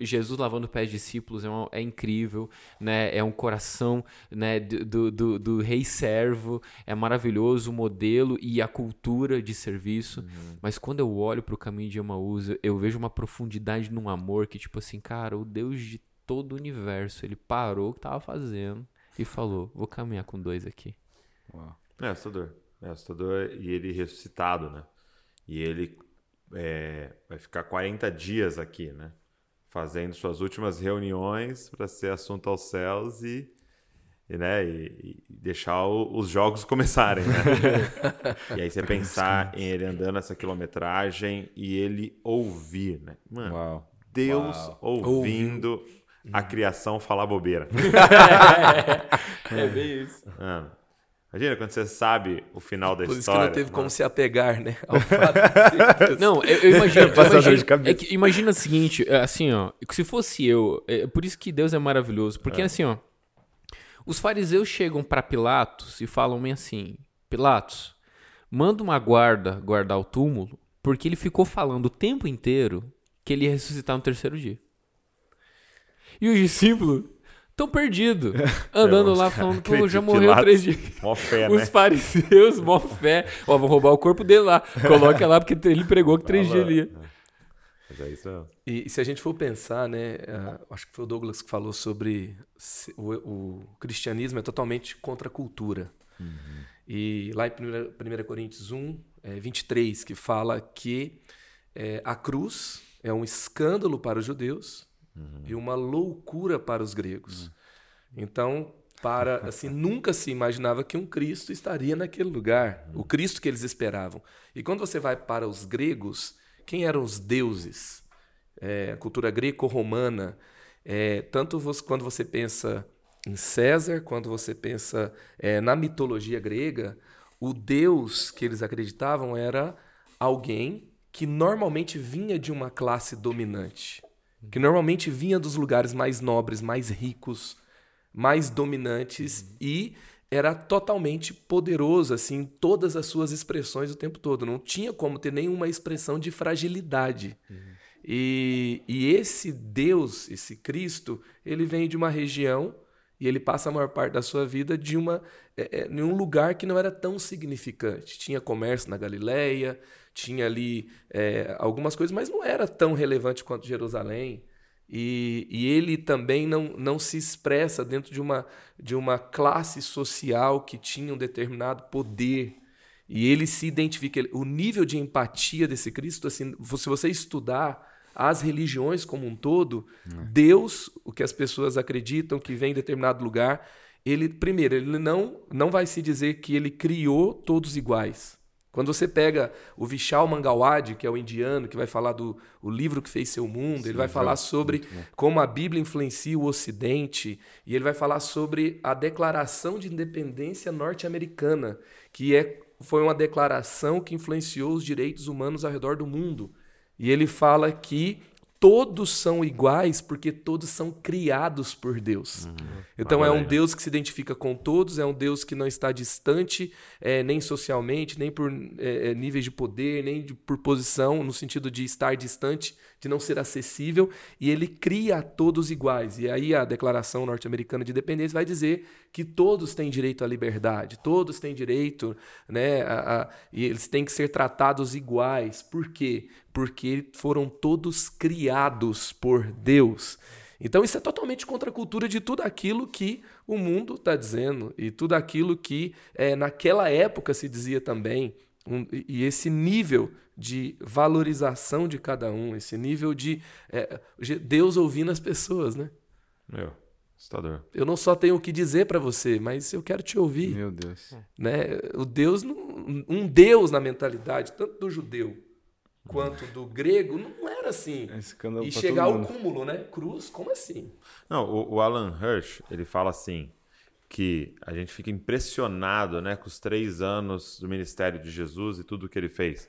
Jesus lavando pés de discípulos é, uma- é incrível, né? É um coração né? do, do, do, do rei servo, é maravilhoso o modelo e a cultura de serviço. Mas quando eu olho para o caminho de Emaús, eu- eu vejo uma profundidade num amor que, tipo assim, cara, o Deus de todo o universo, ele parou o que tava fazendo e falou: vou caminhar com dois aqui. Uau. É assustador. É assustador e ele ressuscitado, né? E ele é, vai ficar 40 dias aqui, né? Fazendo suas últimas reuniões para ser assunto aos céus e, e, né? e, e deixar o- os jogos (laughs) começarem, né? (laughs) e aí você pensar em ele andando essa quilometragem e ele ouvir, né? Mano, Uau. Deus Uau. ouvindo a criação falar bobeira. (laughs) É bem isso. Mano, imagina quando você sabe o final da Por isso que história. não teve como se apegar, né? Ao (laughs) fato Não, eu, eu imagino. eu imagino- de cabeça. é que imagina o seguinte, é, assim, ó. que Se fosse eu, é por isso que Deus é maravilhoso. Porque assim, ó. Os fariseus chegam pra Pilatos e falam bem assim: Pilatos, manda uma guarda guardar o túmulo, porque ele ficou falando o tempo inteiro que ele ia ressuscitar no terceiro dia. E os discípulos tão perdidos. (laughs) Andando É, lá falando, pô, já morreu três dias. Mó fé, (laughs) Os né? fariseus, mó fé. Ó, vão roubar o corpo dele lá. Coloca lá, porque ele pregou que três dias ali. Mas é isso mesmo. E, e se a gente for pensar, né, ah, acho que foi o Douglas que falou sobre se- o, o cristianismo é totalmente contra a cultura. E lá em 1 Coríntios 1, é, 23, que fala que é, a cruz é um escândalo para os judeus e uma loucura para os gregos. Então, para (laughs) assim, nunca se imaginava que um Cristo estaria naquele lugar, o Cristo que eles esperavam. E quando você vai para os gregos, quem eram os deuses? É, a cultura greco-romana, é, tanto você- quando você pensa em César, quando você pensa é, na mitologia grega, o deus que eles acreditavam era alguém que normalmente vinha de uma classe dominante, que normalmente vinha dos lugares mais nobres, mais ricos, mais dominantes e era totalmente poderoso assim em todas as suas expressões o tempo todo. Não tinha como ter nenhuma expressão de fragilidade. E, e esse Deus, esse Cristo, ele vem de uma região e ele passa a maior parte da sua vida de uma é, é, em um lugar que não era tão significante. Tinha comércio na Galileia, tinha ali é, algumas coisas, mas não era tão relevante quanto Jerusalém. E, e ele também não, não se expressa dentro de uma, de uma classe social que tinha um determinado poder. E ele se identifica. O nível de empatia desse Cristo, assim, se você estudar as religiões como um todo, Deus, o que as pessoas acreditam que vem em determinado lugar, ele, primeiro, ele não, não vai se dizer que ele criou todos iguais. Quando você pega o Vishal Mangalwadi, que é o indiano, que vai falar do o livro que fez seu mundo, ele vai falar sobre como a Bíblia influencia o Ocidente, e ele vai falar sobre a Declaração de Independência Norte-Americana, que é, foi uma declaração que influenciou os direitos humanos ao redor do mundo. E ele fala que todos são iguais porque todos são criados por Deus. Então é um Maravilha. Deus que se identifica com todos, é um Deus que não está distante, eh, nem socialmente, nem por eh, eh, níveis de poder, nem de- por posição, no sentido de estar distante, de não ser acessível, e ele cria a todos iguais. E aí a Declaração Norte-Americana de Independência vai dizer que todos têm direito à liberdade, todos têm direito, né, a, a- e eles têm que ser tratados iguais. Por quê? Porque foram todos criados por Deus. Então isso é totalmente contra a cultura de tudo aquilo que o mundo está dizendo e tudo aquilo que eh, naquela época se dizia também. Um- e esse nível de valorização de cada um, esse nível de ge- Deus ouvindo as pessoas, né? Meu, assustador. Eu não só tenho o que dizer para você, mas eu quero te ouvir, Meu Deus. né? O Deus, um Deus na mentalidade, tanto do judeu quanto do grego, não era assim. É escândalo E chegar todo ao cúmulo, né? Cruz, como assim? Não, o, o Alan Hirsch, ele fala assim, que a gente fica impressionado né, com os três anos do ministério de Jesus e tudo que ele fez.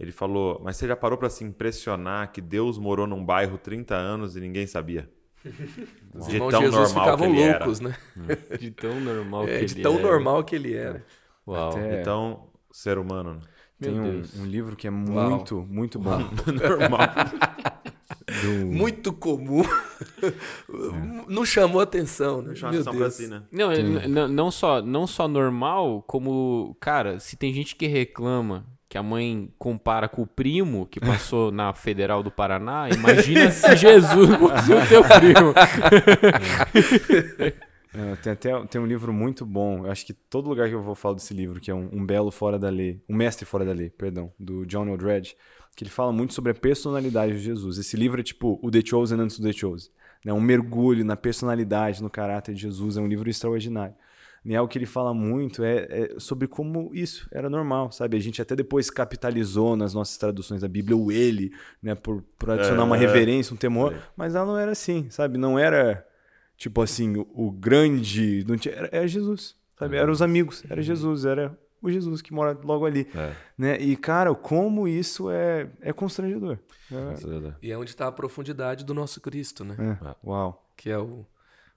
Ele falou, mas você já parou para se impressionar que Deus morou num bairro 30 anos e ninguém sabia? (laughs) Os De irmãos tão Jesus normal ficavam que ele era. loucos, né? De tão normal É, que de ele tão é. normal que ele era. Uau. Até- Então, ser humano, né? Tem um, um livro que é Uau. muito, muito bom. (laughs) normal. (laughs) do- Muito comum. Não chamou atenção, né? Chama Meu atenção pra si, né? Não, n- n- não só, não só normal, como, cara, se tem gente que reclama que a mãe compara com o primo que passou na Federal do Paraná, imagina se (laughs) Jesus fosse o teu primo. (laughs) É, tem até tem um livro muito bom. Eu acho que todo lugar que eu vou falar desse livro, que é um, um belo fora da lei, um mestre fora da lei, perdão, do John Eldredge, que ele fala muito sobre a personalidade de Jesus. Esse livro é tipo o The Chosen antes do The Chosen, né? Um mergulho na personalidade, no caráter de Jesus. É um livro extraordinário. E algo que ele fala muito é, é sobre como isso era normal, sabe? A gente até depois capitalizou nas nossas traduções da Bíblia o ele, né? Por, por adicionar uma É. reverência, um temor. Mas ela não era assim, sabe? Não era tipo assim, o, o grande. Não tinha, era, era Jesus, sabe? Era os amigos, era Jesus, era o Jesus que mora logo ali. É, Né? E, cara, como isso é, é constrangedor. É, isso é verdade. E é onde está a profundidade do nosso Cristo, né? é, uau. Que é o,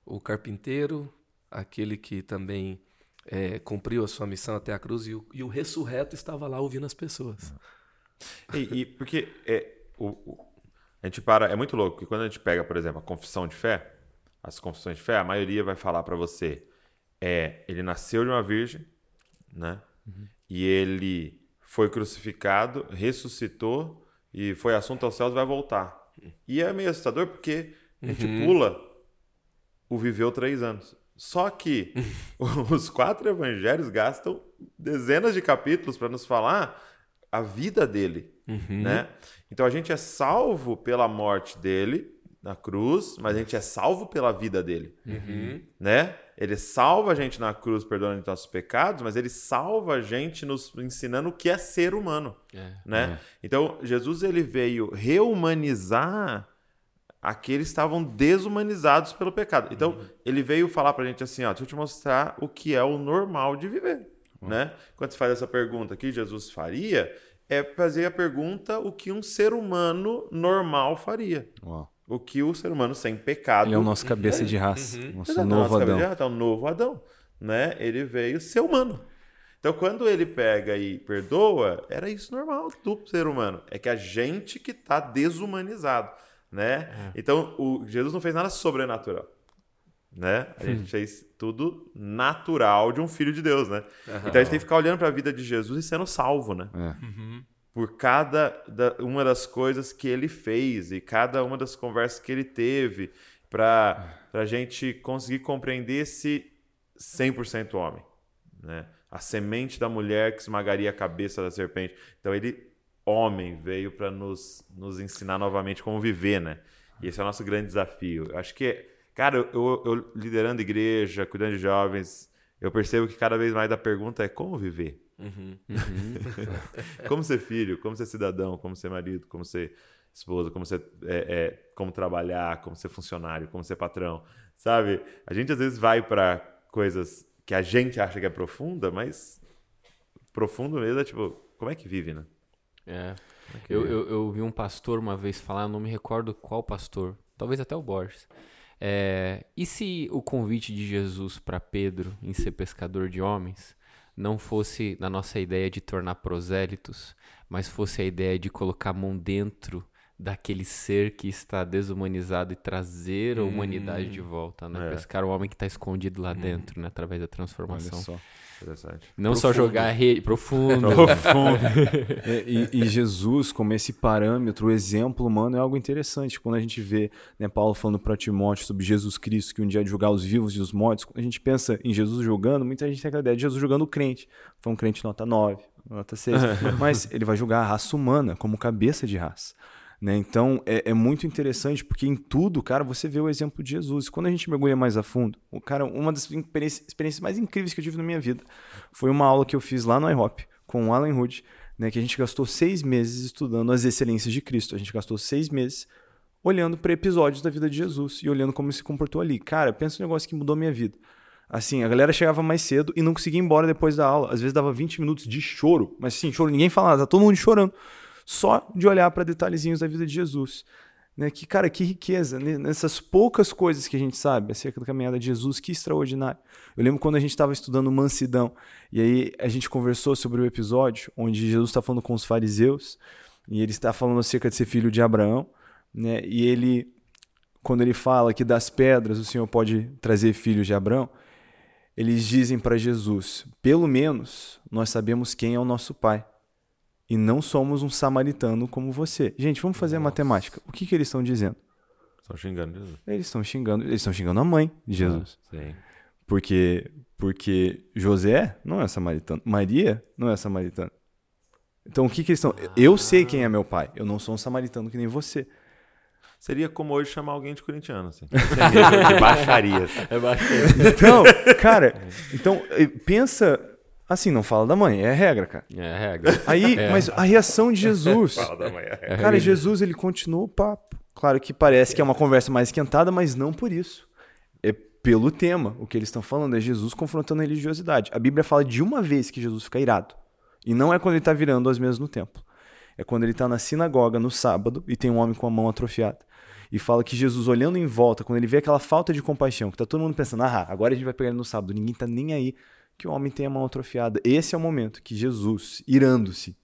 o carpinteiro, aquele que também é, cumpriu a sua missão até a cruz, e o, e o ressurreto estava lá ouvindo as pessoas. E, e porque é, o, o- a gente para, é muito louco que quando a gente pega, por exemplo, a confissão de fé, as confissões de fé, a maioria vai falar para você é ele nasceu de uma virgem, né? Uhum. E ele foi crucificado, ressuscitou e foi assunto aos céus e vai voltar. E é meio assustador porque a gente uhum. pula o viveu três anos. Só que (laughs) os quatro evangelhos gastam dezenas de capítulos para nos falar a vida dele, uhum. né? Então a gente é salvo pela morte dele na cruz, mas a gente é salvo pela vida dele, uhum. né? Ele salva a gente na cruz, perdoando nossos pecados, mas ele salva a gente nos ensinando o que é ser humano, é, né? É. Então Jesus ele veio reumanizar aqueles estavam desumanizados pelo pecado. Então, uhum. ele veio falar pra gente assim, ó, deixa eu te mostrar o que é o normal de viver, uhum. né? Quando você faz essa pergunta que Jesus faria, é fazer a pergunta o que um ser humano normal faria. Uau. O que o ser humano sem pecado... Ele é o nosso cabeça de raça, uhum. nosso Exato, novo Adão. Raça, é o novo Adão, né? Ele veio ser humano. Então, quando ele pega e perdoa, era isso normal do ser humano. É que a gente que está desumanizado né? É. Então, o, Jesus não fez nada sobrenatural, né? A gente fez tudo natural de um filho de Deus, né? Uhum. Então a gente tem que ficar olhando para a vida de Jesus e sendo salvo, né? É. Uhum. Por cada da, uma das coisas que ele fez e cada uma das conversas que ele teve para a gente conseguir compreender esse 100% homem, né? A semente da mulher que esmagaria a cabeça da serpente. Então ele homem veio para nos, nos ensinar novamente como viver, né? E esse é o nosso grande desafio. Eu acho que, cara, eu, eu, liderando igreja, cuidando de jovens, eu percebo que cada vez mais a pergunta é como viver. Uhum. Uhum. (laughs) como ser filho, como ser cidadão, como ser marido, como ser esposa, como ser, é, é, como trabalhar, como ser funcionário, como ser patrão, sabe? A gente às vezes vai para coisas que a gente acha que é profunda, mas profundo mesmo é tipo, como é que vive, né? É. Okay. Eu, eu, eu, vi um pastor uma vez falar, não me recordo qual pastor, talvez até o Borges. É, e se o convite de Jesus para Pedro em ser pescador de homens não fosse na nossa ideia de tornar prosélitos, mas fosse a ideia de colocar a mão dentro daquele ser que está desumanizado e trazer a humanidade de hum. volta, né? É. Pescar o homem que está escondido lá hum. dentro, né? Através da transformação. Interessante. Não profundo. só jogar rede profundo. (laughs) profundo. E, e, Jesus, como esse parâmetro, o exemplo humano, é algo interessante. Quando a gente vê né, Paulo falando para Timóteo sobre Jesus Cristo, que um dia é de julgar os vivos e os mortos, quando a gente pensa em Jesus julgando, muita gente tem aquela ideia de Jesus julgando o crente. Foi um crente nota 9, nota 6. (laughs) Mas ele vai julgar a raça humana como cabeça de raça. Né? Então é, é, muito interessante porque em tudo, cara, você vê o exemplo de Jesus. Quando a gente mergulha mais a fundo, o cara, uma das experiências mais incríveis que eu tive na minha vida foi uma aula que eu fiz lá no IHOP com o Alan Hood, né, que a gente gastou seis meses estudando as excelências de Cristo. A gente gastou seis meses olhando para episódios da vida de Jesus e olhando como ele se comportou ali. Cara, pensa um negócio que mudou minha vida. Assim, a galera chegava mais cedo e não conseguia ir embora depois da aula. Às vezes dava 20 minutos de choro, mas sim, choro, ninguém falava, tá todo mundo chorando só de olhar para detalhezinhos da vida de Jesus. Né? Que, cara, que riqueza, né? nessas poucas coisas que a gente sabe acerca da caminhada de Jesus, que extraordinário. Eu lembro quando a gente estava estudando mansidão, e aí a gente conversou sobre o episódio onde Jesus está falando com os fariseus, e ele está falando acerca de ser filho de Abraão, né? e ele, quando ele fala que das pedras o Senhor pode trazer filhos de Abraão, eles dizem para Jesus: pelo menos nós sabemos quem é o nosso pai e não somos um samaritano como você. Gente, vamos fazer Nossa. a matemática. O que, que eles estão dizendo? Estão xingando Jesus. Eles estão xingando, eles estão xingando a mãe de Jesus. Ah, sim. Porque porque José não é samaritano, Maria não é samaritana. Então o que, que eles estão? Ah. Eu sei quem é meu pai. Eu não sou um samaritano que nem você. Seria como hoje chamar alguém de corintiano, assim. de (laughs) baixaria. Assim. É baixaria. Então, cara, então pensa Assim, não fala da mãe, é regra, cara. É regra. Aí, é. mas a reação de (laughs) Jesus. fala da mãe, é regra. Cara, Jesus, ele continua o papo. Claro que parece que é uma conversa mais esquentada, mas não por isso. É pelo tema. O que eles estão falando é Jesus confrontando a religiosidade. A Bíblia fala de uma vez que Jesus fica irado. E não é quando ele está virando as mesas no templo. É quando ele está na sinagoga no sábado e tem um homem com a mão atrofiada. E fala que Jesus, olhando em volta, quando ele vê aquela falta de compaixão, que tá todo mundo pensando, ah, agora a gente vai pegar ele no sábado, ninguém tá nem aí que o homem tem a mão atrofiada. Esse é o momento que Jesus, irando-se,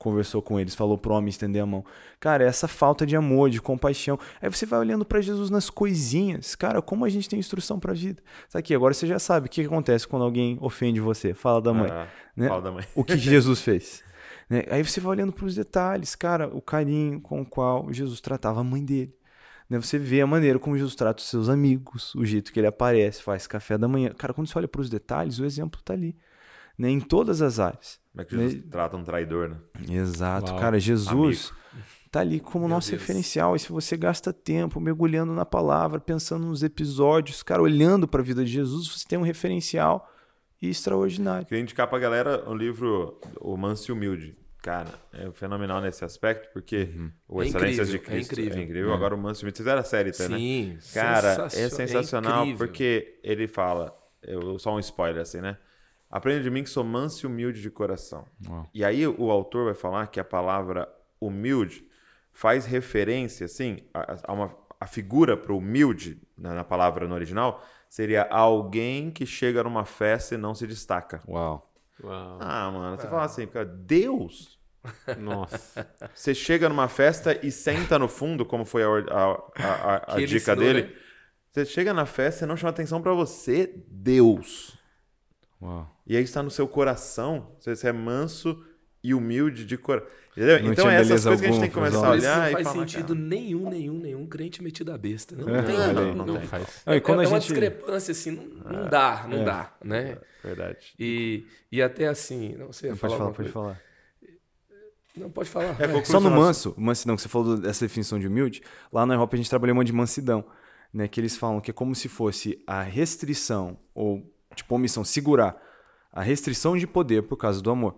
conversou com eles, falou pro homem estender a mão. Cara, essa falta de amor, de compaixão. Aí você vai olhando para Jesus nas coisinhas. Cara, como a gente tem instrução pra vida. Tá aqui, agora você já sabe o que acontece quando alguém ofende você. Fala da mãe. Ah, né? Fala da mãe. O que, (laughs) Jesus fez. Né? Aí você vai olhando pros detalhes, cara, o carinho com o qual Jesus tratava a mãe dele. Né? Você vê a maneira como Jesus trata os seus amigos, o jeito que ele aparece, faz café da manhã. Cara, quando você olha pros detalhes, o exemplo tá ali. Né? Em todas as áreas. Como é que Jesus trata um traidor, né? Exato, Uau. cara, Jesus Amigo. tá ali como Meu nosso Deus. referencial. E se você gasta tempo mergulhando na palavra, pensando nos episódios, cara, olhando para a vida de Jesus, você tem um referencial extraordinário. Queria indicar pra galera o livro O Manso e Humilde. Cara, é fenomenal nesse aspecto, porque o É Excelências de é Cristo incrível. é incrível. Agora o Manso e. Vocês viram a série, tá, né? Sim, Cara, sensacio- é sensacional incrível. porque ele fala, eu, só um spoiler assim, né? Aprende de mim que sou manso e humilde de coração. Uau. E aí o autor vai falar que a palavra humilde faz referência, assim, a, a uma a figura para humilde na, na palavra no original seria alguém que chega numa festa e não se destaca. Uau. Uau. Ah, mano, você fala assim, cara, Deus. Nossa. (laughs) Você chega numa festa e senta no fundo, como foi a, a- a- a- dica ensinou, dele. né? Você chega na festa e não chama atenção pra você, Deus. Uau. E aí está no seu coração. Você você é manso e humilde de coração. Entendeu? Não então tinha essas coisas que a gente tem que alguma, começar a isso olhar não e faz falar, sentido cara, nenhum, nenhum, nenhum crente metido a besta. Não, É, (laughs) tem, não, não, Não tem. faz. Não, e quando é, a é uma gente- discrepância assim, não, não dá, não dá, né? verdade. E, e até assim, não sei, Não, falar pode falar, alguma pode coisa? falar. Não pode falar. É, É. Só no raci- manso, mansidão, que você falou dessa definição de humilde, lá na Europa a gente trabalhou uma de mansidão, né? Que eles falam que é como se fosse a restrição, ou tipo, omissão, segurar a restrição de poder por causa do amor.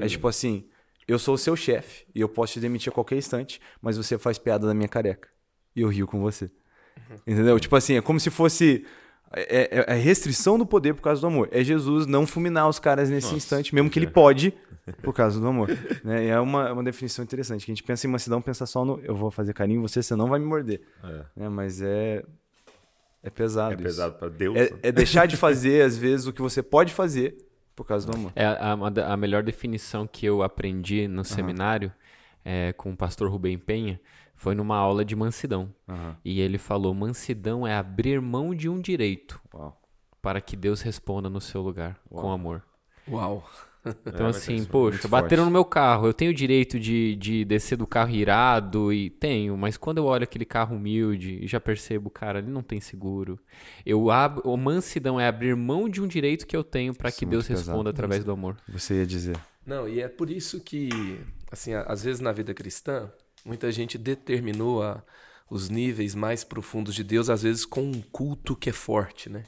É tipo assim, eu sou o seu chefe e eu posso te demitir a qualquer instante, mas você faz piada da minha careca. E eu rio com você. Entendeu? Tipo assim, é como se fosse. É, é- é a restrição do poder por causa do amor. É Jesus não fulminar os caras nesse instante, mesmo que ele pode, por causa do amor. (laughs) Né? E É uma, é uma definição interessante. Que a gente pensa em mansidão, pensa só no eu vou fazer carinho em você, você não vai me morder. É, Né? Mas é. É pesado. é pesado pra Deus. É, é deixar de fazer, às vezes, o que você pode fazer por causa do amor. É a, da- a melhor definição que eu aprendi no seminário é, com o pastor Rubem Penha foi numa aula de mansidão. Aham. E ele falou: mansidão é abrir mão de um direito Uau. para que Deus responda no seu lugar com amor. Uau. Então, É, assim, poxa, forte. bateram no meu carro. Eu tenho o direito de, de descer do carro irado e tenho, mas quando eu olho aquele carro humilde e já percebo, cara, ele não tem seguro. Eu abro, o mansidão é abrir mão de um direito que eu tenho para que é Deus pesado. responda através do amor. Você ia dizer. Não, e é por isso que, assim, às vezes na vida cristã, muita gente determinou a- os níveis mais profundos de Deus, às vezes com um culto que é forte, né?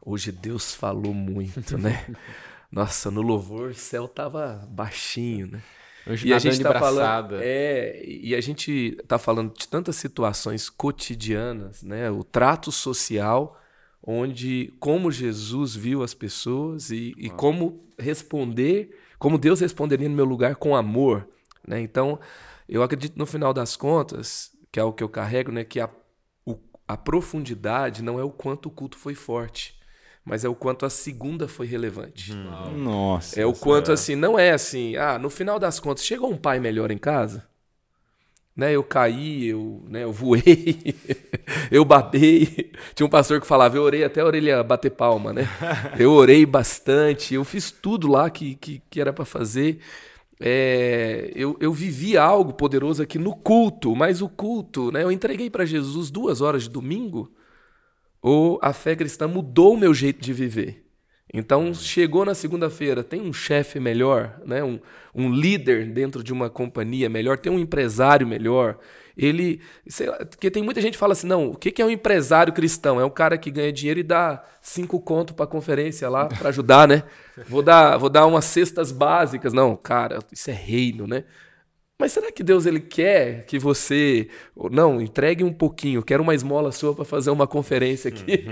Hoje Deus falou muito, né? (laughs) Nossa, no louvor o céu tava baixinho, né? Hoje E a gente tá braçada. falando, é, e a gente tá falando de tantas situações cotidianas, né? O trato social, onde como Jesus viu as pessoas e, e como responder, como Deus responderia no meu lugar com amor, né? Então, eu acredito no final das contas, que é o que eu carrego, né? Que a, o- a profundidade não é o quanto o culto foi forte, mas é o quanto a segunda foi relevante. Nossa. É o quanto assim, não é assim, ah, no final das contas, chegou um pai melhor em casa? Né, eu caí, eu, né, eu voei, (laughs) eu babei. Tinha um pastor que falava, eu orei até a orelha bater palma, né? (laughs) Eu orei bastante, eu fiz tudo lá que, que, que era para fazer. É, eu, eu vivi algo poderoso aqui no culto, mas o culto, né? Eu entreguei para Jesus duas horas de domingo, ou a fé cristã mudou o meu jeito de viver. Então, chegou na segunda-feira, tem um chefe melhor, né? um, um líder dentro de uma companhia melhor, tem um empresário melhor. Ele. Sei lá, porque tem muita gente que fala assim: não, o que é um empresário cristão? É um cara que ganha dinheiro e dá cinco conto para conferência lá para ajudar, né? Vou dar, vou dar umas cestas básicas. Não, cara, isso é reino, né? Mas será que Deus ele quer que você não entregue um pouquinho? Quero uma esmola sua para fazer uma conferência aqui.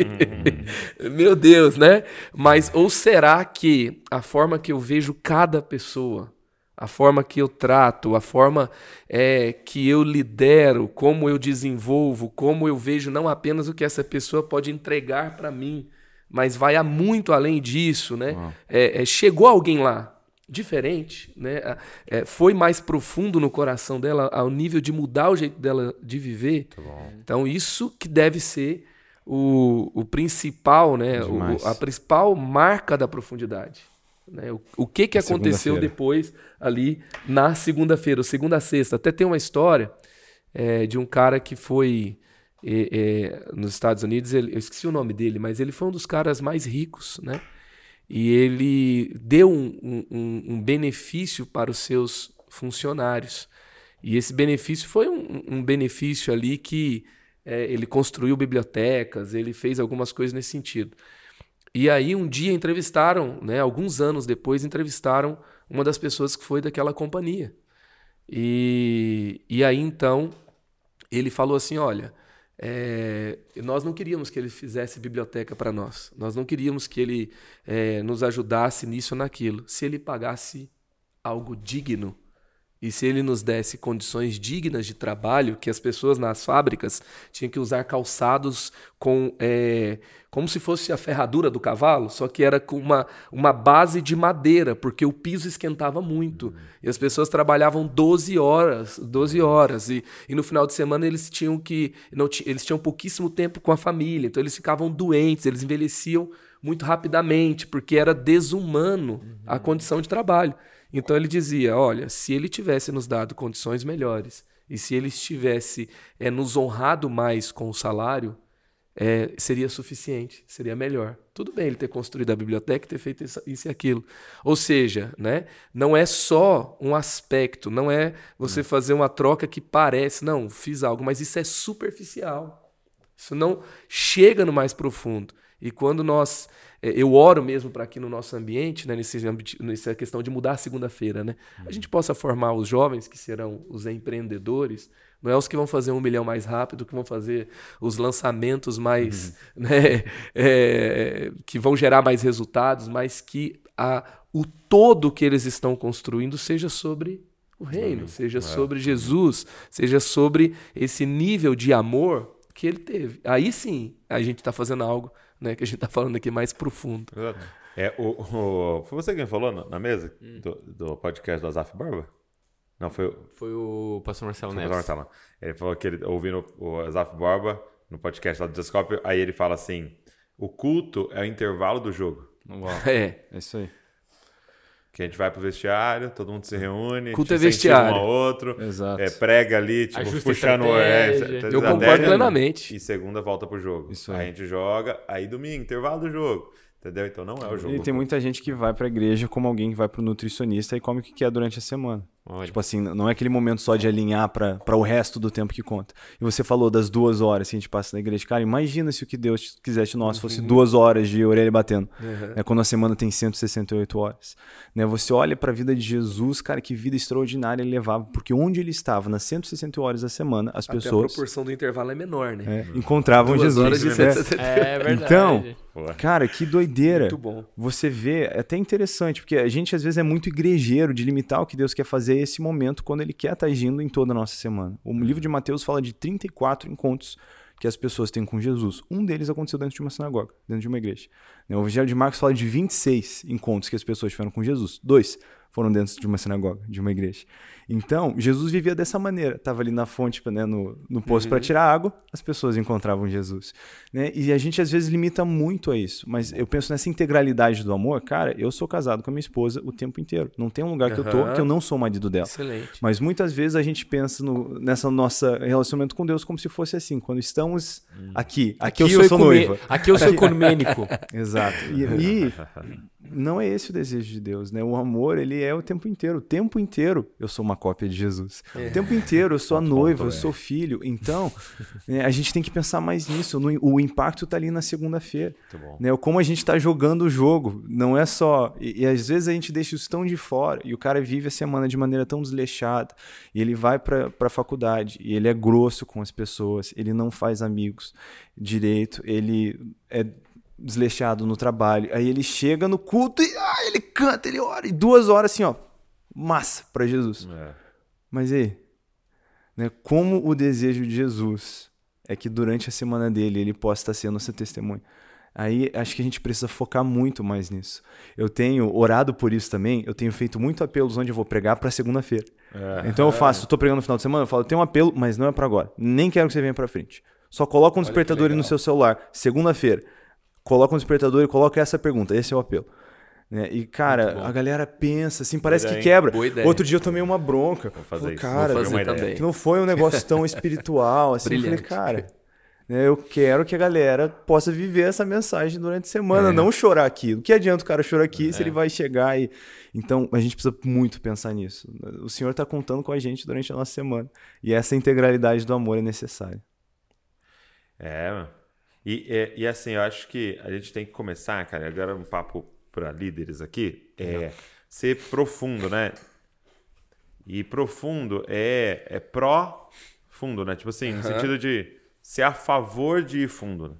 (laughs) Meu Deus, né? Mas ou será que a forma que eu vejo cada pessoa, a forma que eu trato, a forma é, que eu lidero, como eu desenvolvo, como eu vejo não apenas o que essa pessoa pode entregar para mim, mas vai a muito além disso, né? É, é, chegou alguém lá, diferente, né? É, foi mais profundo no coração dela, ao nível de mudar o jeito dela de viver. Então, isso que deve ser o, o principal, né? O, a principal marca da profundidade. Né? O, o que, que aconteceu depois ali na segunda-feira, segunda a sexta. Até tem uma história é, de um cara que foi é, é, nos Estados Unidos, ele, eu esqueci o nome dele, mas ele foi um dos caras mais ricos, né? E ele deu um, um, um benefício para os seus funcionários. E esse benefício foi um, um benefício ali que é, ele construiu bibliotecas, ele fez algumas coisas nesse sentido. E aí um dia entrevistaram, né, alguns anos depois, entrevistaram uma das pessoas que foi daquela companhia. E, e aí então ele falou assim, olha, é, nós não queríamos que ele fizesse biblioteca para nós. Nós não queríamos que ele é, nos ajudasse nisso ou naquilo. Se ele pagasse algo digno e se ele nos desse condições dignas de trabalho, que as pessoas nas fábricas tinham que usar calçados com é, como se fosse a ferradura do cavalo, só que era com uma, uma base de madeira, porque o piso esquentava muito. E as pessoas trabalhavam 12 horas, 12 horas. E, e no final de semana eles tinham que. Não, eles tinham pouquíssimo tempo com a família, então eles ficavam doentes, eles envelheciam muito rapidamente, porque era desumano a condição de trabalho. Então ele dizia: olha, se ele tivesse nos dado condições melhores e se ele estivesse é, nos honrado mais com o salário, é, seria suficiente, seria melhor. Tudo bem ele ter construído a biblioteca, ter feito isso, isso, e aquilo. Ou seja, né, não é só um aspecto, não é você fazer uma troca que parece, não, fiz algo, mas isso é superficial. Isso não chega no mais profundo. E quando nós é, eu oro mesmo para que no nosso ambiente, né, nesse, nessa questão de mudar segunda-feira, né, a gente possa formar os jovens que serão os empreendedores, não é os que vão fazer um milhão mais rápido, que vão fazer os lançamentos mais, uhum. né, é, que vão gerar mais resultados, mas que a, o todo que eles estão construindo seja sobre o reino, uhum. seja é. sobre Jesus, seja sobre esse nível de amor que ele teve. Aí sim a gente está fazendo algo né, que a gente está falando aqui mais profundo. É, o, o, foi você quem falou na, na mesa hum. do, do, podcast do Azaf Barba? Não, foi, foi o pastor Marcelo Neves. Marcelo. Ele falou que ele ouvindo o Azaf Barba no podcast lá do Descope, aí ele fala assim: o culto é o intervalo do jogo. Uau. (laughs) É, é isso aí. Que a gente vai pro vestiário, todo mundo se reúne, culto é vestiário. um ao outro, Exato. É, prega ali, tipo, Ajusta puxando o. É, Eu concordo plenamente. E segunda volta pro jogo. Isso aí. aí a gente joga, aí domingo, intervalo do jogo. Entendeu? Então não é o jogo. E tem muita gente que vai pra igreja como alguém que vai pro nutricionista e come o que quer durante a semana. Olha. Tipo assim, não é aquele momento só de alinhar para o resto do tempo que conta. E você falou das duas horas que a gente passa na igreja. Cara, imagina se o que Deus quisesse nós fosse uhum. duas horas de orelha batendo. Uhum. Né, quando a semana tem 168 horas. Né, você olha para a vida de Jesus, cara, que vida extraordinária ele levava. Porque onde ele estava, nas 168 horas da semana, as Até pessoas. a proporção do intervalo é menor, né? É, encontravam duas Jesus. Horas de né? É verdade. Então, cara, que doideira. Muito bom. Você vê, é até interessante, porque a gente às vezes é muito igrejeiro de limitar o que Deus quer fazer esse momento quando ele quer estar agindo em toda a nossa semana. O livro de Mateus fala de 34 encontros que as pessoas têm com Jesus. Um deles aconteceu dentro de uma sinagoga, dentro de uma igreja. O Evangelho de Marcos fala de 26 encontros que as pessoas tiveram com Jesus. Dois foram dentro de uma sinagoga, de uma igreja. Então, Jesus vivia dessa maneira. Estava ali na fonte, né, no, no poço uhum. para tirar água, as pessoas encontravam Jesus. Né? E a gente às vezes limita muito a isso. Mas eu penso nessa integralidade do amor. Cara, eu sou casado com a minha esposa o tempo inteiro. Não tem um lugar que uhum. eu tô que eu não sou marido dela. Excelente. Mas muitas vezes a gente pensa no, nessa nossa relacionamento com Deus como se fosse assim. Quando estamos hum. aqui, aqui, aqui eu sou, eu sou noiva. Aqui eu sou (laughs) ecumênico. Exato. E, (laughs) e não é esse o desejo de Deus, né? O amor, ele é o tempo inteiro. O tempo inteiro eu sou uma cópia de Jesus. É. O tempo inteiro eu sou a noiva, eu sou filho. Então, (laughs) né, a gente tem que pensar mais nisso. No, o impacto está ali na segunda-feira. Né? Como a gente está jogando o jogo. Não é só... E, e, às vezes a gente deixa isso tão de fora e o cara vive a semana de maneira tão desleixada e ele vai para a faculdade e ele é grosso com as pessoas, ele não faz amigos direito, ele é desleixado no trabalho. Aí ele chega no culto e ah, ele canta, ele ora. E duas horas assim, ó, massa para Jesus. É. Mas e aí? Né, como o desejo de Jesus é que durante a semana dele ele possa estar sendo seu testemunho. Aí acho que a gente precisa focar muito mais nisso. Eu tenho orado por isso também, eu tenho feito muito apelos onde eu vou pregar para segunda-feira. É. Então eu faço, estou pregando no final de semana, eu falo, tenho um apelo, mas não é para agora. Nem quero que você venha para frente. Só coloca um despertador no seu celular, segunda-feira. Coloca um despertador e coloca essa pergunta, esse é o apelo. Né? E, cara, a galera pensa, assim, parece que quebra. Outro dia eu tomei uma bronca. Vou fazer isso. Cara, Vou fazer também. que não foi um negócio tão (laughs) espiritual, assim. Eu falei, cara, né, eu quero que a galera possa viver essa mensagem durante a semana, é. não chorar aqui. O que adianta o cara chorar aqui é. se ele vai chegar e. Então, a gente precisa muito pensar nisso. O Senhor está contando com a gente durante a nossa semana. E essa integralidade do amor é necessária. É, e, e, e assim, eu acho que a gente tem que começar, cara, agora um papo para líderes aqui, é ser profundo, né? E profundo é, é pró-fundo, né? Tipo assim, no sentido de ser a favor de ir fundo. Né?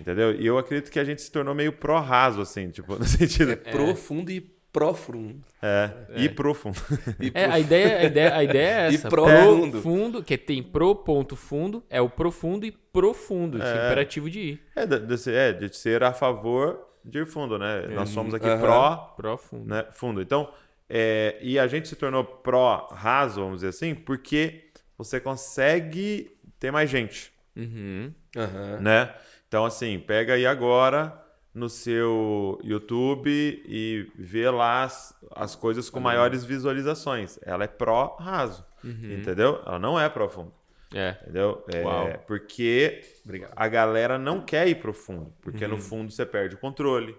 Entendeu? E eu acredito que a gente se tornou meio pró-raso, assim, tipo, (laughs) no sentido. É profundo e profundo. É, é. e profundo. E é, a ideia, a, ideia, a ideia é (laughs) essa. E profundo. profundo, que tem pro ponto fundo, é o profundo e profundo, é. imperativo de ir. É de, de, é, de ser a favor de ir fundo, né? Nós somos aqui uhum. pró, pró fundo. Né? fundo. Então, é, e a gente se tornou pró raso, vamos dizer assim, porque você consegue ter mais gente. Uhum. Uhum. Né? Então, assim, pega aí agora no seu YouTube e vê lá as, as coisas com maiores visualizações. Ela é pró raso, uhum. entendeu? Ela não é profundo. É. Entendeu? É, porque a galera não quer ir pro fundo. Porque uhum. no fundo você perde o controle.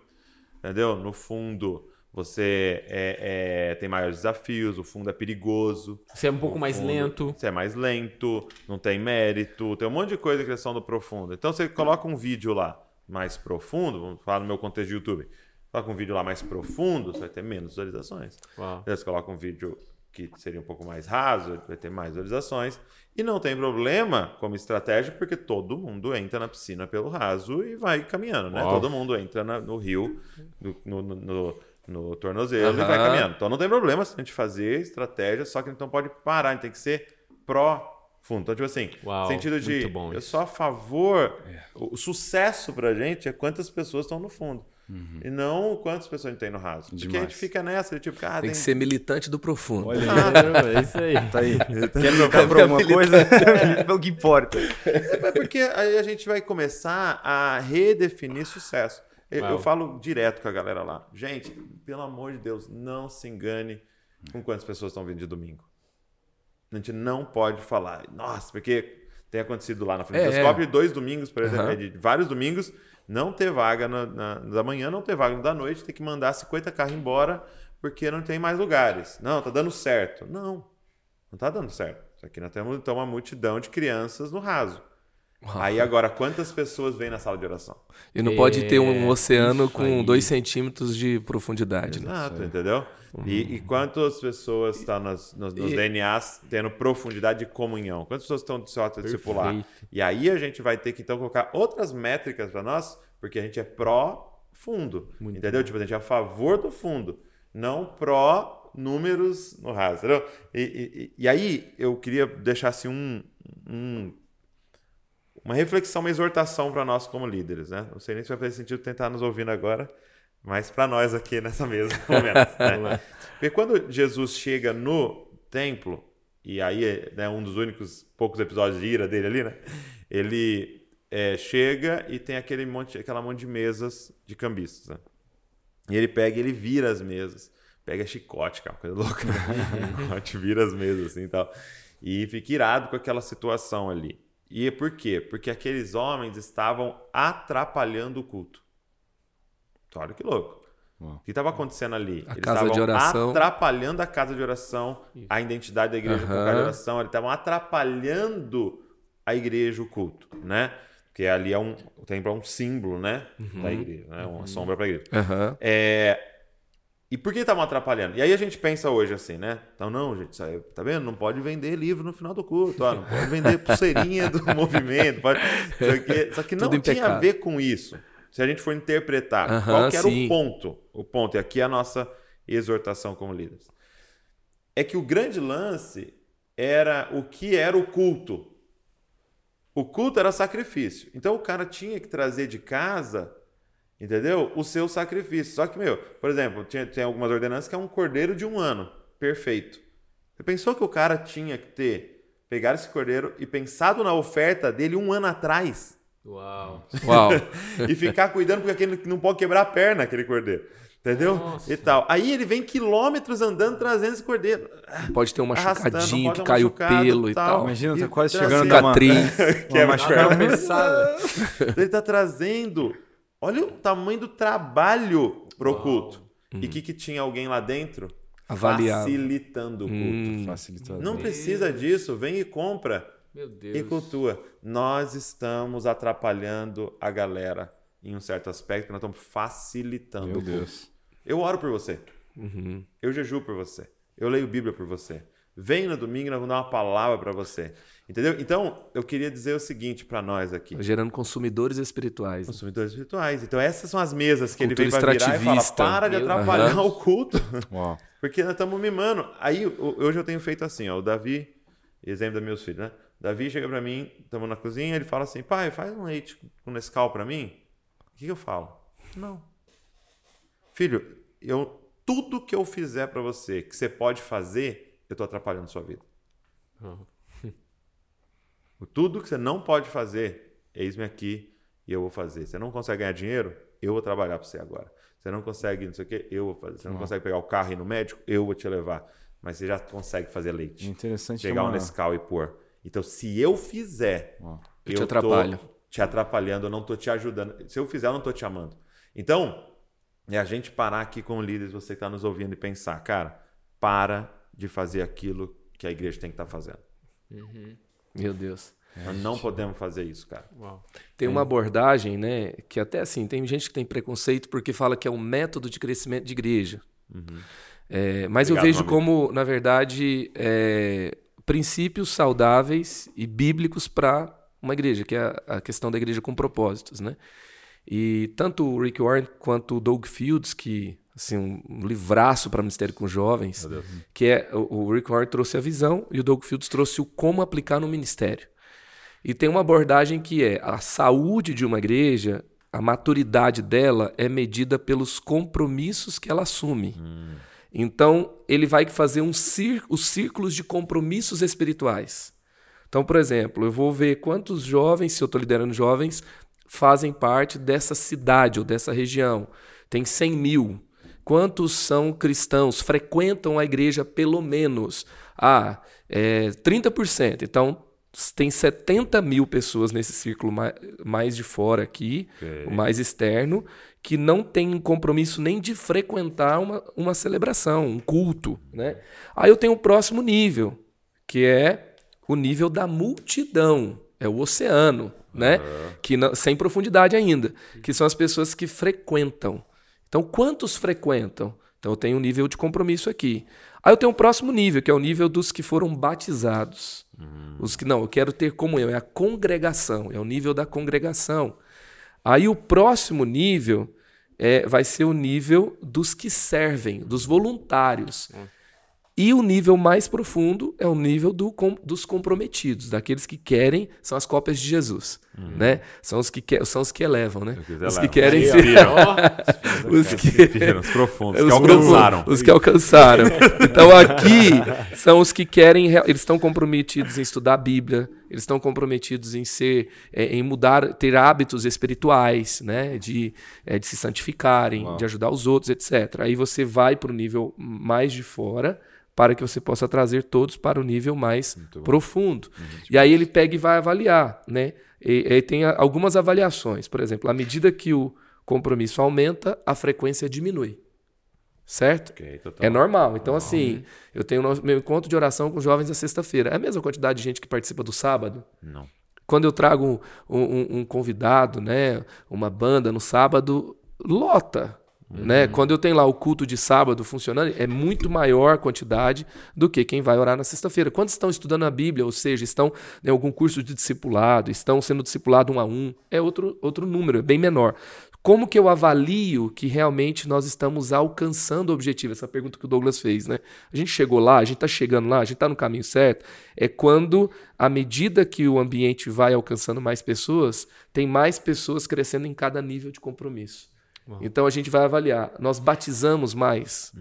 Entendeu? No fundo você é, é, tem maiores desafios, o fundo é perigoso. Você é um pouco mais lento. Você é mais lento, não tem mérito, tem um monte de coisa em questão do profundo. Então você coloca um vídeo lá mais profundo, vamos falar no meu contexto de YouTube, coloca um vídeo lá mais profundo, você vai ter menos visualizações. Uau. Você coloca um vídeo que seria um pouco mais raso, vai ter mais visualizações. E não tem problema como estratégia, porque todo mundo entra na piscina pelo raso e vai caminhando, né? Todo mundo entra na, no rio, no, no, no, no tornozelo uhum. e vai caminhando. Então não tem problema se a gente fazer estratégia, só que então pode parar, a gente tem que ser pró fundo. Então, tipo assim, Uau, sentido de eu sou a favor. É. O, sucesso pra gente é quantas pessoas estão no fundo. Uhum. E não quantas pessoas a gente tem no raso. Demais. Porque a gente fica nessa, tipo, ah, tem, tem, que ser militante do profundo. Olha, ah, (laughs) é isso aí. Tá aí. Quer militar por alguma coisa? (laughs) Pelo que importa. É porque aí a gente vai começar a redefinir sucesso. Eu, eu, falo direto com a galera lá. Gente, pelo amor de Deus, não se engane com quantas pessoas estão vindo de domingo. A gente não pode falar, nossa, porque tem acontecido lá na frente é, é. dois domingos, por exemplo, uhum. de vários domingos, não ter vaga na, na, da manhã, não ter vaga da noite, ter que mandar 50 carros embora porque não tem mais lugares. Não, tá dando certo. Não, não tá dando certo. Aqui nós temos então uma multidão de crianças no raso. Aí agora, quantas pessoas vêm na sala de oração? E não é... pode ter um oceano com dois centímetros de profundidade. Né? Exato, né? entendeu? Uhum. E, e, quantas pessoas estão nos, nos, nos e... DNAs tendo profundidade de comunhão? Quantas pessoas estão do seu ato discipular? E aí a gente vai ter que então colocar outras métricas para nós, porque a gente é pró-fundo. Entendeu? Bom. Tipo, a gente é a favor do fundo, não pró números no raso. Entendeu? E, e, e aí eu queria deixar assim um, um uma reflexão, uma exortação para nós como líderes, né? Não sei nem se vai fazer sentido tentar nos ouvindo agora, mas para nós aqui nessa mesa, momento, né? (laughs) Porque quando Jesus chega no templo, e aí é né, um dos únicos poucos episódios de ira dele ali, né? Ele é, chega e tem aquele monte, aquela monte de mesas de cambistas, né? E ele pega ele vira as mesas. Pega chicote, cara, coisa louca. Né? (laughs) chicote, vira as mesas assim e tal. E fica irado com aquela situação ali. E por quê? Porque aqueles homens estavam atrapalhando o culto. Então, olha que louco. Uau. O que estava acontecendo ali? A Eles casa estavam de oração. atrapalhando a casa de oração, Isso. a identidade da igreja uhum. com a casa de oração. Eles estavam atrapalhando a igreja, o culto, né? Porque ali é um, o templo é um símbolo, né? Uhum. Da igreja, né? Uma uhum. sombra para a igreja. Uhum. É, e por que estavam atrapalhando? E aí a gente pensa hoje assim, né? Então, não, gente, tá vendo? Não pode vender livro no final do culto, ó, não pode vender pulseirinha do (laughs) movimento. Pode... Só que, só que não tinha a ver com isso. Se a gente for interpretar, uhum, qual que era sim. o ponto? O ponto, e aqui é a nossa exortação como líderes. É que o grande lance era o que era o culto. O culto era sacrifício. Então o cara tinha que trazer de casa entendeu? O seu sacrifício. Só que, meu, por exemplo, tinha, tem algumas ordenanças que é um cordeiro de um ano. Perfeito. Você pensou que o cara tinha que ter pegado esse cordeiro e pensado na oferta dele um ano atrás? Uau. Uau. (laughs) e ficar cuidando porque aquele não pode quebrar a perna, aquele cordeiro. Entendeu? Nossa. E tal. Aí ele vem quilômetros andando trazendo esse cordeiro. Pode ter um machucadinho que um caiu machucado, pelo e tal. Imagina, tá quase trazendo- chegando numa, Cicatriz. (laughs) Quebra uma a perna. Arremessada. Ele tá trazendo. Olha o tamanho do trabalho pro Uau. culto. E o que, que tinha alguém lá dentro? Avaliado. Facilitando o culto. Hum, facilitador. Não precisa disso, vem e compra Meu Deus. e cultua. Nós estamos atrapalhando a galera em um certo aspecto, nós estamos facilitando Meu o culto. Deus. Eu oro por você. uhum. Eu jejuo por você. Eu leio Bíblia por você. Vem no domingo, nós vamos dar uma palavra para você. Entendeu? Então, eu queria dizer o seguinte para nós aqui. Gerando consumidores espirituais. né? Consumidores espirituais. Então, essas são as mesas que Cultura ele vem para virar e fala: extrativista. para de atrapalhar Aham. o culto. (laughs) Uau. Porque nós estamos mimando. Aí, hoje eu tenho feito assim, ó. O Davi, exemplo dos meus filhos, né? Davi chega pra mim, estamos na cozinha, ele fala assim, pai, faz um leite com Nescau pra mim. O que, que eu falo? Não. Filho, eu, tudo que eu fizer pra você, que você pode fazer, eu tô atrapalhando sua vida. Uhum. (laughs) Tudo que você não pode fazer, eis-me aqui e eu vou fazer. Você não consegue ganhar dinheiro? Eu vou trabalhar pra você agora. Você não consegue não sei o quê? Eu vou fazer. Você não consegue pegar o carro e ir no médico? Eu vou te levar. Mas você já consegue fazer É leite. interessante Pegar uma... um Nescau e pôr. Então, se eu fizer, Uau. Eu te atrapalho. tô te atrapalhando, eu não tô te ajudando. Se eu fizer, eu não tô te amando. Então, é a gente parar aqui com líderes, você que está nos ouvindo, e pensar, cara, para de fazer aquilo que a igreja tem que estar fazendo. Uhum. Meu Deus. Nós não podemos fazer isso, cara. Uau. Tem uma abordagem, né, que até assim, tem gente que tem preconceito porque fala que é um método de crescimento de igreja. É, mas eu Obrigado, vejo meu como, na verdade, é, princípios saudáveis e bíblicos para uma igreja, que é a, a questão da igreja com propósitos, né? E tanto o Rick Warren quanto o Doug Fields, que assim um livraço para Ministério com Jovens, que é o, Rick Warren trouxe a visão e o Doug Fields trouxe o como aplicar no ministério. E tem uma abordagem que é a saúde de uma igreja, a maturidade dela é medida pelos compromissos que ela assume. Então, ele vai fazer um cir os círculos de compromissos espirituais. Então, por exemplo, eu vou ver quantos jovens, se eu estou liderando jovens, fazem parte dessa cidade ou dessa região. Tem 100 mil. Quantos são cristãos, frequentam a igreja pelo menos? Ah, é 30%. Então, tem 70 mil pessoas nesse círculo mais, de fora aqui, Ok. o mais externo, que não tem compromisso nem de frequentar uma, uma celebração, um culto. Né? Aí eu tenho o próximo nível, que é o nível da multidão, é o oceano, né? que não- sem profundidade ainda, que são as pessoas que frequentam. Então, quantos frequentam? Então, eu tenho um nível de compromisso aqui. Aí eu tenho o próximo nível, que é o nível dos que foram batizados. Os que não, eu quero ter comunhão, é a congregação, é o nível da congregação. Aí o próximo nível é, vai ser o nível dos que servem, dos voluntários. E o nível mais profundo é o nível do com- dos comprometidos, daqueles que querem, são as cópias de Jesus, né? São os que que- são os que elevam, né? Os que Os que querem ser (laughs) Os os que pequenos, profundos, os que alcançaram. Os que alcançaram. (laughs) Então aqui são os que querem, eles estão comprometidos em estudar a Bíblia, eles estão comprometidos em ser, é, em mudar, ter hábitos espirituais, né, de, é, de se santificarem, de ajudar os outros, etc. Aí você vai para o nível mais de fora para que você possa trazer todos para o nível mais profundo. E aí ele pega e vai avaliar, né? E, e tem algumas avaliações, por exemplo, à medida que o compromisso aumenta, a frequência diminui. Certo? Ok, total. É normal. Então, assim, eu tenho meu encontro de oração com jovens na sexta-feira. É a mesma quantidade de gente que participa do sábado? Não. Quando eu trago um, um- um convidado, né, uma banda no sábado, lota. Né? Quando eu tenho lá o culto de sábado funcionando, é muito maior a quantidade do que quem vai orar na sexta-feira. Quando estão estudando a Bíblia, ou seja, estão em algum curso de discipulado, estão sendo discipulados um a um, é outro, outro número, é bem menor. Como que eu avalio que realmente nós estamos alcançando o objetivo? Essa pergunta que o Douglas fez, né? A gente chegou lá, a gente está chegando lá, a gente está no caminho certo. É quando, à medida que o ambiente vai alcançando mais pessoas, tem mais pessoas crescendo em cada nível de compromisso. Então a gente vai avaliar. Nós batizamos mais,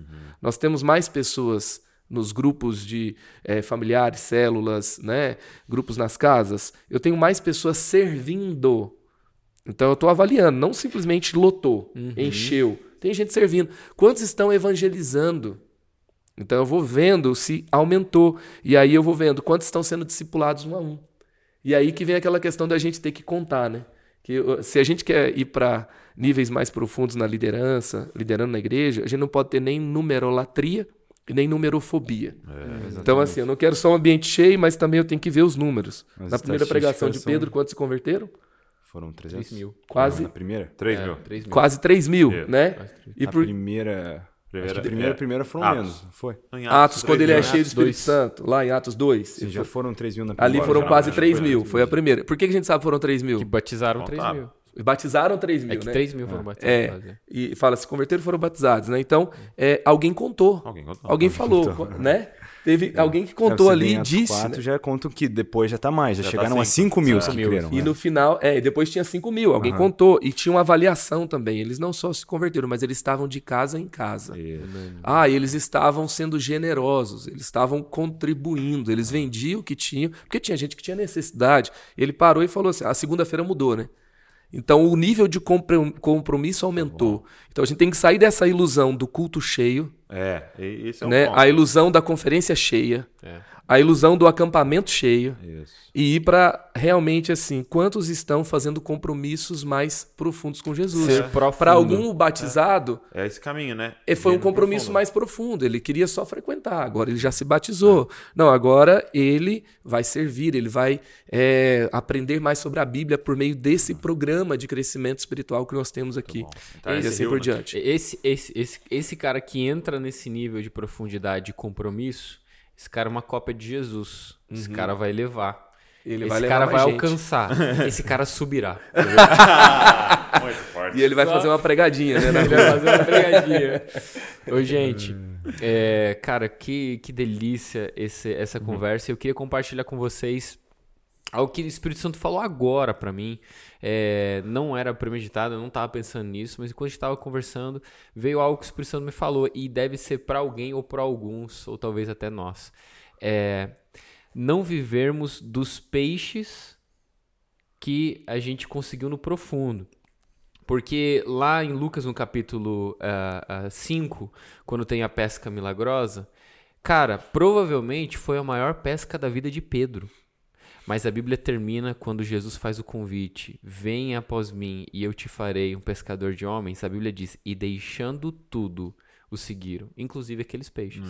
nós temos mais pessoas nos grupos de eh, familiares, células, né? grupos nas casas. Eu tenho mais pessoas servindo. Então eu estou avaliando, não simplesmente lotou, encheu. Tem gente servindo. Quantos estão evangelizando? Então eu vou vendo se aumentou. E aí eu vou vendo quantos estão sendo discipulados um a um. E aí que vem aquela questão da gente ter que contar, né? Que uh, se a gente quer ir para níveis mais profundos na liderança, liderando na igreja, a gente não pode ter nem numerolatria e nem numerofobia. então, assim, eu não quero só um ambiente cheio, mas também eu tenho que ver os números. As na primeira pregação de Pedro, quantos se converteram? Foram 300? 3 mil. Quase, Na primeira? 3 É, mil. 3 mil. quase 3 mil, Isso. né? Quase três E a por primeira... Primeira- acho que a primeira, é. primeira foram Atos. menos, não foi? Em Atos, quando ele é cheio do Atos Espírito dois. Santo, lá em Atos 2. Sim, já foram 3 mil na Ali primeira. foram já, quase já 3 foi mil, foi a primeira. Por que que a gente sabe que foram 3 mil? Que batizaram 3 Contava. mil. Batizaram 3 mil, É que né? 3 mil foram batizados. É, quase. e fala, se converteram foram batizados, né? Então, é, alguém contou. Alguém contou. Alguém falou, né? Teve alguém que contou ali e disse. 4, né? já contam que depois já tá mais. Já, Já tá chegaram a cinco. 5 mil É. que Mil. creram. E né? no final, é, e depois tinha 5 mil, alguém contou. E tinha uma avaliação também. Eles não só se converteram, mas eles estavam de casa em casa. Isso. Ah, e eles estavam sendo generosos, eles estavam contribuindo, eles vendiam o que tinham, porque tinha gente que tinha necessidade. Ele parou e falou assim: a segunda-feira mudou, né? Então o nível de compromisso aumentou. Então a gente tem que sair dessa ilusão do culto cheio, É, e- isso é um né? ponto. a ilusão da conferência cheia, É. a ilusão do acampamento cheio Isso. e ir para realmente assim, quantos estão fazendo compromissos mais profundos com Jesus? Para algum batizado, É esse caminho, né? e foi um compromisso profundo. mais profundo. Ele queria só frequentar, agora ele já se batizou. Não, agora ele vai servir, ele vai é, aprender mais sobre a Bíblia por meio desse programa de crescimento espiritual que nós temos aqui. Então, e esse assim por diante. Esse, esse, esse, esse cara que entra nesse nível de profundidade e compromisso, esse cara é uma cópia de Jesus. Esse cara vai levar. Ele esse vai levar cara vai gente. alcançar. (laughs) esse cara subirá. (laughs) Muito forte. E ele vai fazer uma pregadinha, né? (laughs) Ele vai fazer uma pegadinha. Ô, gente, é, cara, que, que delícia esse, essa conversa. Eu queria compartilhar com vocês algo que o Espírito Santo falou agora pra mim. É, não era premeditado, eu não tava pensando nisso, mas enquanto a gente conversando, veio algo que o Espírito Santo me falou e deve ser pra alguém ou pra alguns, ou talvez até nós. É, não vivermos dos peixes que a gente conseguiu no profundo. Porque lá em Lucas, no capítulo 5, quando tem a pesca milagrosa, cara, provavelmente foi a maior pesca da vida de Pedro. Mas a Bíblia termina quando Jesus faz o convite: Venha após mim e eu te farei um pescador de homens. A Bíblia diz: E deixando tudo, o seguiram, inclusive aqueles peixes.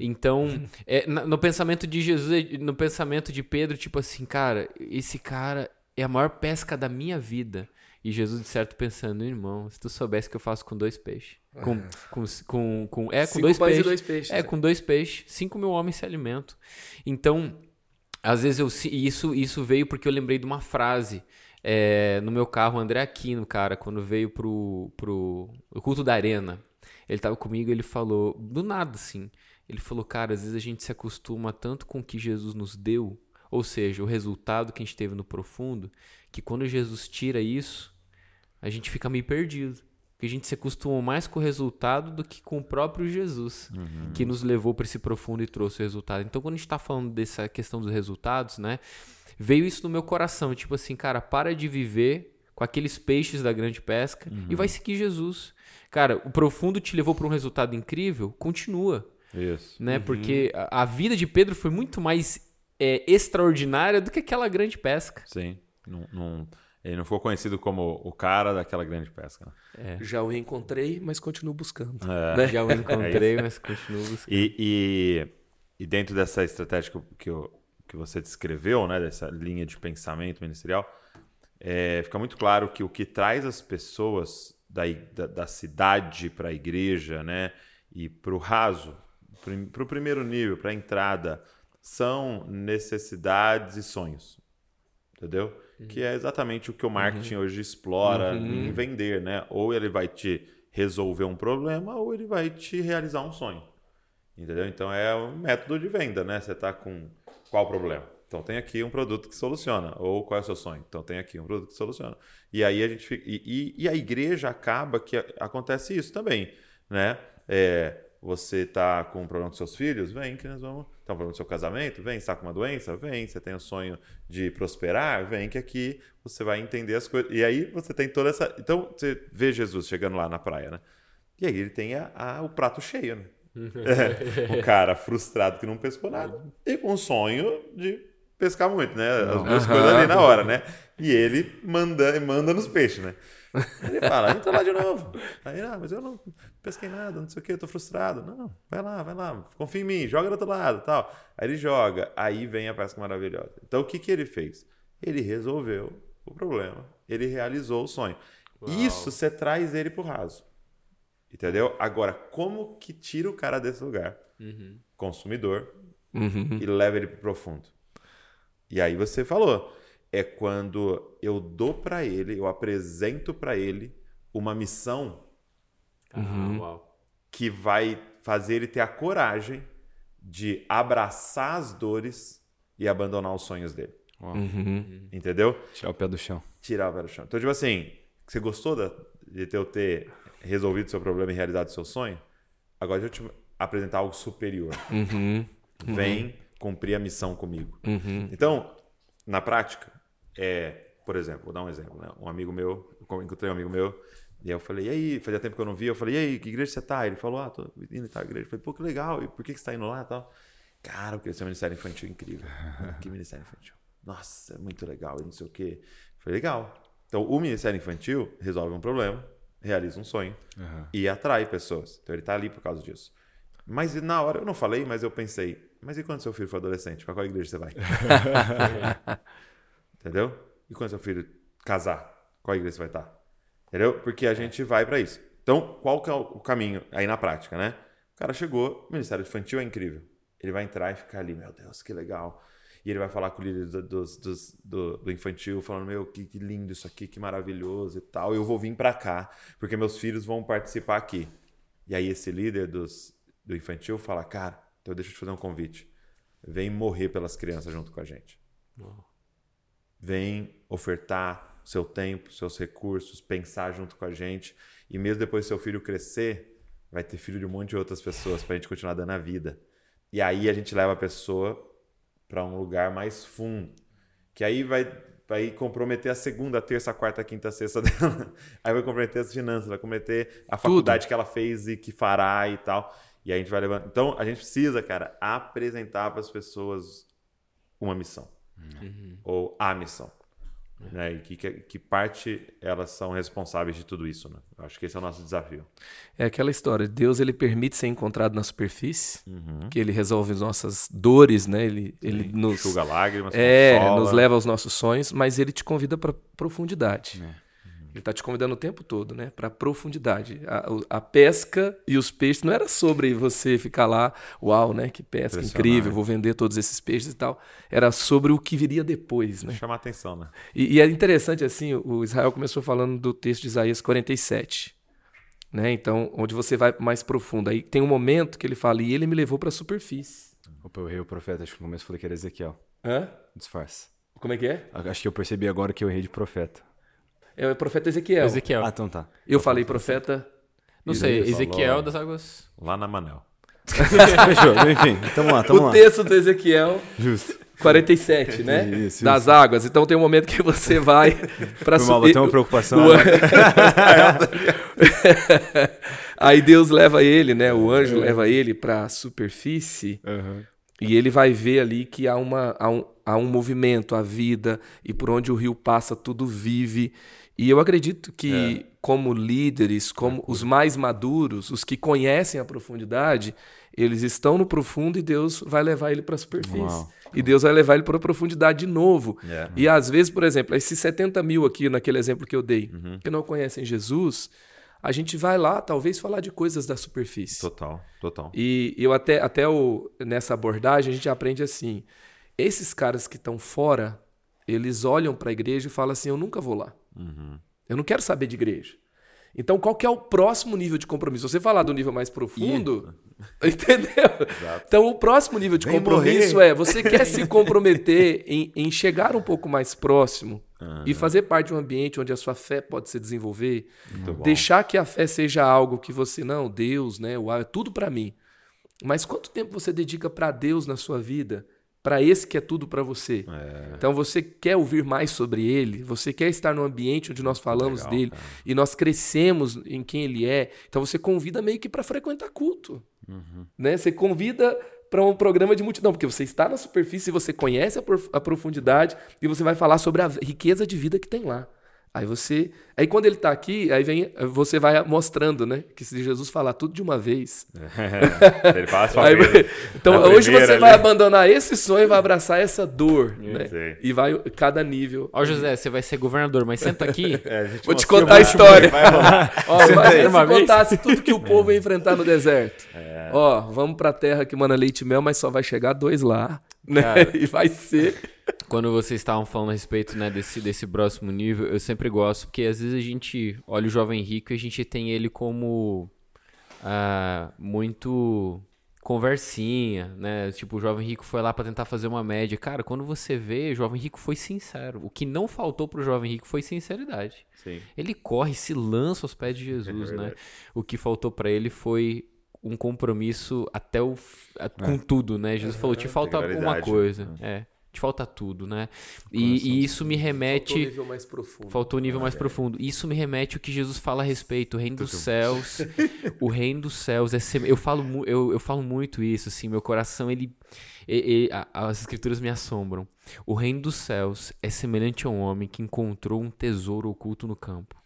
Então, (laughs) é, no pensamento de Jesus, no pensamento de Pedro, tipo assim, cara, esse cara é a maior pesca da minha vida. E Jesus, de certo, pensando, irmão, se tu soubesse que eu faço com dois peixes. Com, com, com, com- é, com Cinco dois pães e peixes. dois peixes, É, né? com dois peixes, cinco mil homens se alimentam. Então, às vezes eu isso isso veio porque eu lembrei de uma frase é, no meu carro, André Aquino, cara, quando veio pro, pro o culto da arena. Ele tava comigo ele falou, do nada assim. Ele falou, cara, às vezes a gente se acostuma tanto com o que Jesus nos deu, ou seja, o resultado que a gente teve no profundo, que quando Jesus tira isso, a gente fica meio perdido. Porque a gente se acostumou mais com o resultado do que com o próprio Jesus, que nos levou para esse profundo e trouxe o resultado. Então, quando a gente está falando dessa questão dos resultados, né? Veio isso no meu coração, tipo assim, cara, para de viver com aqueles peixes da grande pesca e vai seguir Jesus. Cara, o profundo te levou para um resultado incrível, continua, Isso. né? Porque a, a vida de Pedro foi muito mais é, extraordinária do que aquela grande pesca. Sim. Não, não- ele não ficou conhecido como o cara daquela grande pesca. né? Já o reencontrei, mas continuo buscando. É. né? Já o (laughs) encontrei, mas continuo buscando. E, e, e dentro dessa estratégia que, eu- que, que você descreveu, né, dessa linha de pensamento ministerial, é, fica muito claro que o que traz as pessoas da, i- da, da cidade para a igreja né, e para o raso, para o primeiro nível, para a entrada, são necessidades e sonhos. Entendeu? Que é exatamente o que o marketing hoje explora em vender, né? Ou ele vai te resolver um problema, ou ele vai te realizar um sonho. Entendeu? Então é um método de venda, né? Você tá com qual problema? Então tem aqui um produto que soluciona. Ou qual é o seu sonho? Então tem aqui um produto que soluciona. E aí a gente fica, e, e, e a igreja acaba que acontece isso também, né? É, você está com um problema com seus filhos? Vem que nós vamos. Um problema com seu casamento? Vem. Está com uma doença? Vem. Você tem o sonho de prosperar? Vem que aqui você vai entender as coisas. E aí você tem toda essa. Então você vê Jesus chegando lá na praia, né? E aí ele tem a, a, o prato cheio, né? (laughs) É, o cara frustrado que não pescou nada e com um sonho de pescar muito, né? As duas coisas ali na hora, né? E ele manda, manda nos peixes, né? Ele fala, entra lá de novo. Aí, ah, mas eu não pesquei nada, não sei o que, eu tô frustrado. Não, vai lá, vai lá, confia em mim, joga do outro lado tal. Aí ele joga, aí vem a pesca maravilhosa. Então o que, que ele fez? Ele resolveu o problema, ele realizou o sonho. Uau. Isso você traz ele pro raso. Entendeu? Agora, como que tira o cara desse lugar? Uhum. Consumidor. Uhum. E leva ele pro profundo. E aí você falou é quando eu dou para ele, eu apresento para ele uma missão uhum. que vai fazer ele ter a coragem de abraçar as dores e abandonar os sonhos dele. Uhum. Entendeu? Tirar o pé do chão. Tirar o pé do chão. Então, tipo assim, você gostou da, de eu ter resolvido seu problema e realizado seu sonho? Agora deixa eu te apresentar algo superior. Uhum. Vem cumprir a missão comigo. Uhum. Então, na prática, é, por exemplo, vou dar um exemplo. Né? Um amigo meu, eu encontrei um amigo meu, e eu falei, e aí, fazia tempo que eu não via, eu falei, e aí, que igreja você tá? Ele falou, ah, tô indo tal igreja. Eu falei, pô, que legal, e por que, que você tá indo lá e tal? Cara, porque esse é um ministério infantil incrível. (laughs) que ministério infantil. Nossa, é muito legal, e não sei o quê. Falei, legal. Então, o ministério infantil resolve um problema, realiza um sonho uhum. e atrai pessoas. Então, ele tá ali por causa disso. Mas na hora, eu não falei, mas eu pensei, mas e quando seu filho for adolescente? Para qual igreja você vai? (laughs) Entendeu? E quando seu filho casar, qual igreja você vai estar? Entendeu? Porque a gente vai para isso. Então, qual que é o caminho aí na prática, né? O cara chegou, o Ministério Infantil é incrível. Ele vai entrar e ficar ali, meu Deus, que legal. E ele vai falar com o líder do, do, do, do infantil, falando, meu, que, que, lindo isso aqui, que maravilhoso e tal. Eu vou vir para cá, porque meus filhos vão participar aqui. E aí esse líder dos, do infantil fala, cara, então deixa eu te fazer um convite. Vem morrer pelas crianças junto com a gente. Vem ofertar seu tempo, seus recursos, pensar junto com a gente. E mesmo depois seu filho crescer, vai ter filho de um monte de outras pessoas para a gente continuar dando a vida. E aí a gente leva a pessoa para um lugar mais fundo, que aí vai, vai comprometer a segunda, a terça, a quarta, a quinta, a sexta (laughs) dela. Aí vai comprometer as finanças, vai comprometer a faculdade Tudo. que ela fez e que fará e tal. E aí a gente vai levando. Então a gente precisa, cara, apresentar para as pessoas uma missão uhum. ou a missão. Né? E que, que parte elas são responsáveis de tudo isso. Né? Acho que esse é o nosso desafio. É aquela história: Deus ele permite ser encontrado na superfície, uhum. que ele resolve as nossas dores, né? ele, ele nos. Enxuga lágrimas, é, consola. nos leva aos nossos sonhos, mas ele te convida para profundidade. É. Ele está te convidando o tempo todo, né? Para profundidade. A, a, pesca e os peixes não era sobre você ficar lá, uau, né? Que pesca incrível, vou vender todos esses peixes e tal. Era sobre o que viria depois, né? Chamar atenção, né? E, e é interessante assim, o Israel começou falando do texto de Isaías 47. Né? Então, onde você vai mais profundo. Aí tem um momento que ele fala, e ele me levou para a superfície. Opa, eu errei o profeta, acho que no começo falei que era Ezequiel. Hã? Disfarce. Como é que é? Acho que eu percebi agora que eu errei de profeta. É o profeta Ezequiel. Ezequiel. Ah, então tá. Eu falei profeta. Não sei, Ezequiel das águas. Lá na Manel. (laughs) Fechou, enfim, tamo lá, tamo o lá. O texto do Ezequiel. Justo. 47, né? Isso, das isso. águas. Então tem um momento que você vai para subir. Tem uma preocupação. O... (laughs) Aí Deus leva ele, né? O anjo leva ele para a superfície. Uhum. E ele vai ver ali que há, uma, há, um, há um movimento, a vida, e por onde o rio passa, tudo vive. E eu acredito que, é. como líderes, como os mais maduros, os que conhecem a profundidade, eles estão no profundo e Deus vai levar ele para a superfície. Uau. E Deus vai levar ele para a profundidade de novo. É. E às vezes, por exemplo, esses 70 mil aqui, naquele exemplo que eu dei, uhum. que não conhecem Jesus, a gente vai lá, talvez, falar de coisas da superfície. Total, total. E eu até, até o, nessa abordagem, a gente aprende assim: esses caras que estão fora, eles olham para a igreja e falam assim: eu nunca vou lá. Uhum. Eu não quero saber de igreja. Então, qual que é o próximo nível de compromisso? Você falar do nível mais profundo, (laughs) Entendeu? Então, o próximo nível de Vem compromisso morrer. é: você (laughs) quer se comprometer em, em chegar um pouco mais próximo e fazer parte de um ambiente onde a sua fé pode se desenvolver, Muito bom. deixar que a fé seja algo que você, não, Deus, né? Uau, é tudo pra mim. Mas quanto tempo você dedica pra Deus na sua vida? Pra esse que é tudo pra você. É, Então você quer ouvir mais sobre ele, você quer estar num ambiente onde nós falamos legal, dele cara. e nós crescemos em quem ele é. Então você convida meio que para frequentar culto. Uhum. Né? Você convida para um programa de multidão, porque você está na superfície, você conhece a, prof- a profundidade e você vai falar sobre a riqueza de vida que tem lá. Aí você, aí quando ele está aqui, aí vem, você vai mostrando, né, que se Jesus falar tudo de uma vez, (laughs) Ele fala sua Aí, vida. (laughs) então Na hoje você ali. vai abandonar esse sonho e vai abraçar essa dor, né? sei. E vai cada nível. Ó, José, você vai ser governador, mas senta aqui. (laughs) É, a Vou te contar a história. Vai rolar. Ó, aí se vez. contasse tudo que o povo ia enfrentar no deserto. É. Ó, vamos pra terra que mana leite e mel, mas só vai chegar dois lá. Né? Cara. E vai ser. Quando vocês estavam falando a respeito né, desse, desse próximo nível, eu sempre gosto, porque às vezes a gente olha o jovem rico e a gente tem ele como ah, muito conversinha, né? Tipo, o jovem rico foi lá pra tentar fazer uma média. Cara, quando você vê, o jovem rico foi sincero. O que não faltou pro jovem rico foi sinceridade. Sim. Ele corre, se lança aos pés de (laughs) Jesus, né? verdade. O que faltou pra ele foi um compromisso até o a- com tudo, né? Jesus falou: te falta uma coisa, é, te falta tudo, né? E, e isso me Faltou um remete nível mais profundo. Faltou o nível mais profundo. Isso me remete ao que Jesus fala a respeito. O reino dos céus. (laughs) o reino dos céus é seme- eu falo mu- eu, eu falo muito isso assim, meu coração ele e- e- a- as escrituras me assombram. O reino dos céus é semelhante a um homem que encontrou um tesouro oculto no campo.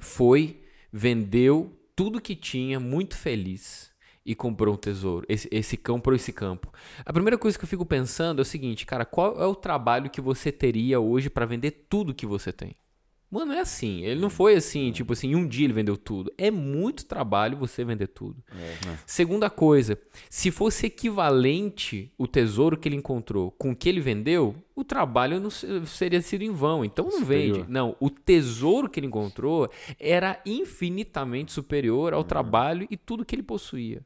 Foi, vendeu tudo que tinha, muito feliz. E comprou um tesouro. Esse, esse comprou esse campo. A primeira coisa que eu fico pensando é o seguinte, cara, qual é o trabalho que você teria hoje pra vender tudo que você tem? Mano, é assim. Ele não foi assim, tipo assim, em um dia ele vendeu tudo. É muito trabalho você vender tudo. Segunda coisa, se fosse equivalente o tesouro que ele encontrou com o que ele vendeu, o trabalho não se- seria sido em vão. Então não Superior. vende. Não, o tesouro que ele encontrou era infinitamente superior ao trabalho e tudo que ele possuía.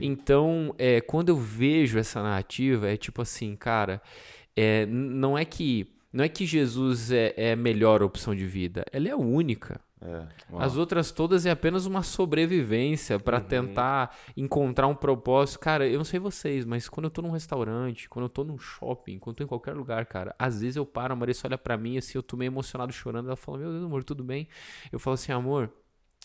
Então, é, quando eu vejo essa narrativa, é tipo assim, cara, é, não é que não é que Jesus é, é a melhor opção de vida, ela é a única. É. As outras todas é apenas uma sobrevivência pra tentar encontrar um propósito. Cara, eu não sei vocês, mas quando eu tô num restaurante, quando eu tô num shopping, quando eu tô em qualquer lugar, cara, às vezes eu paro, a Marissa olha pra mim assim, eu tô meio emocionado chorando, ela fala: "Meu Deus, amor, tudo bem?" Eu falo assim: "Amor,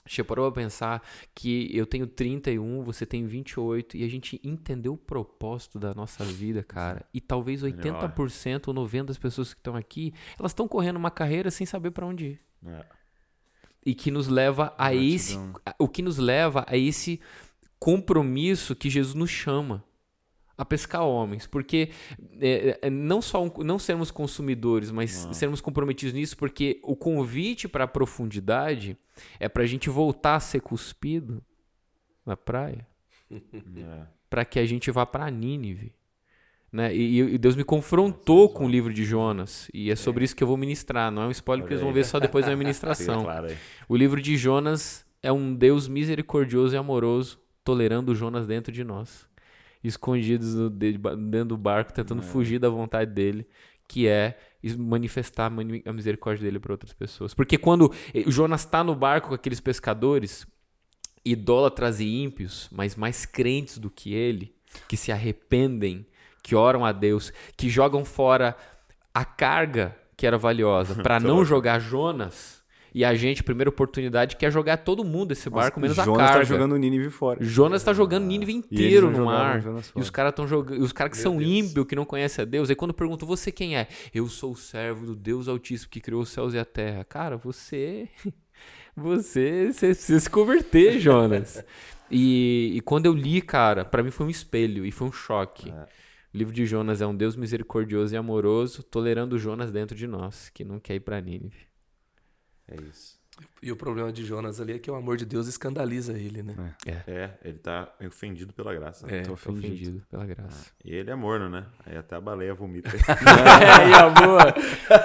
você parou a pensar que eu tenho 31, você tem 28 e a gente entendeu o propósito da nossa vida, cara. E talvez 80% ou 90% das pessoas que estão aqui, elas estão correndo uma carreira sem saber pra onde ir É. e que nos leva a Gratidão. esse o que nos leva a esse compromisso que Jesus nos chama a pescar homens, porque é, é, não só um- não sermos consumidores, mas sermos comprometidos nisso, porque o convite para a profundidade é para a gente voltar a ser cuspido na praia, É. para que a gente vá para Nínive. Né? E, e Deus me confrontou com o livro de Jonas, e é sobre isso que eu vou ministrar. Não é um spoiler que eles vão ver só depois da (laughs) ministração. claro. O livro de Jonas é um Deus misericordioso e amoroso, tolerando Jonas dentro de nós, escondidos dentro do barco, tentando fugir da vontade dele, que é es- manifestar a misericórdia dele para outras pessoas. Porque quando o Jonas está no barco com aqueles pescadores, idólatras e ímpios, mas mais crentes do que ele, que se arrependem, que oram a Deus, que jogam fora a carga que era valiosa (laughs) para não jogar Jonas. E a gente, primeira oportunidade, quer jogar todo mundo esse barco, menos a Jonas carga. tá jogando o Nínive fora. Jonas tá jogando Nínive E eles inteiro no mar. Jonas E os caras estão jogando. Os caras que Meu são Deus. ímpios, que não conhecem a Deus. Aí quando perguntam, você quem é? Eu sou o servo do Deus Altíssimo que criou os céus e a terra. Cara, você. (laughs) Você, você precisa se converter, Jonas. E, e quando eu li, cara, pra mim foi um espelho e foi um choque. É. O livro de Jonas é um Deus misericordioso e amoroso, tolerando Jonas dentro de nós, que não quer ir pra Nínive. É isso. E o problema de Jonas ali é que o amor de Deus escandaliza ele, né? É, ele tá ofendido pela graça. É, ofendido, ofendido. pela graça. E ele é morno, né? Aí até a baleia vomita. é, e amor,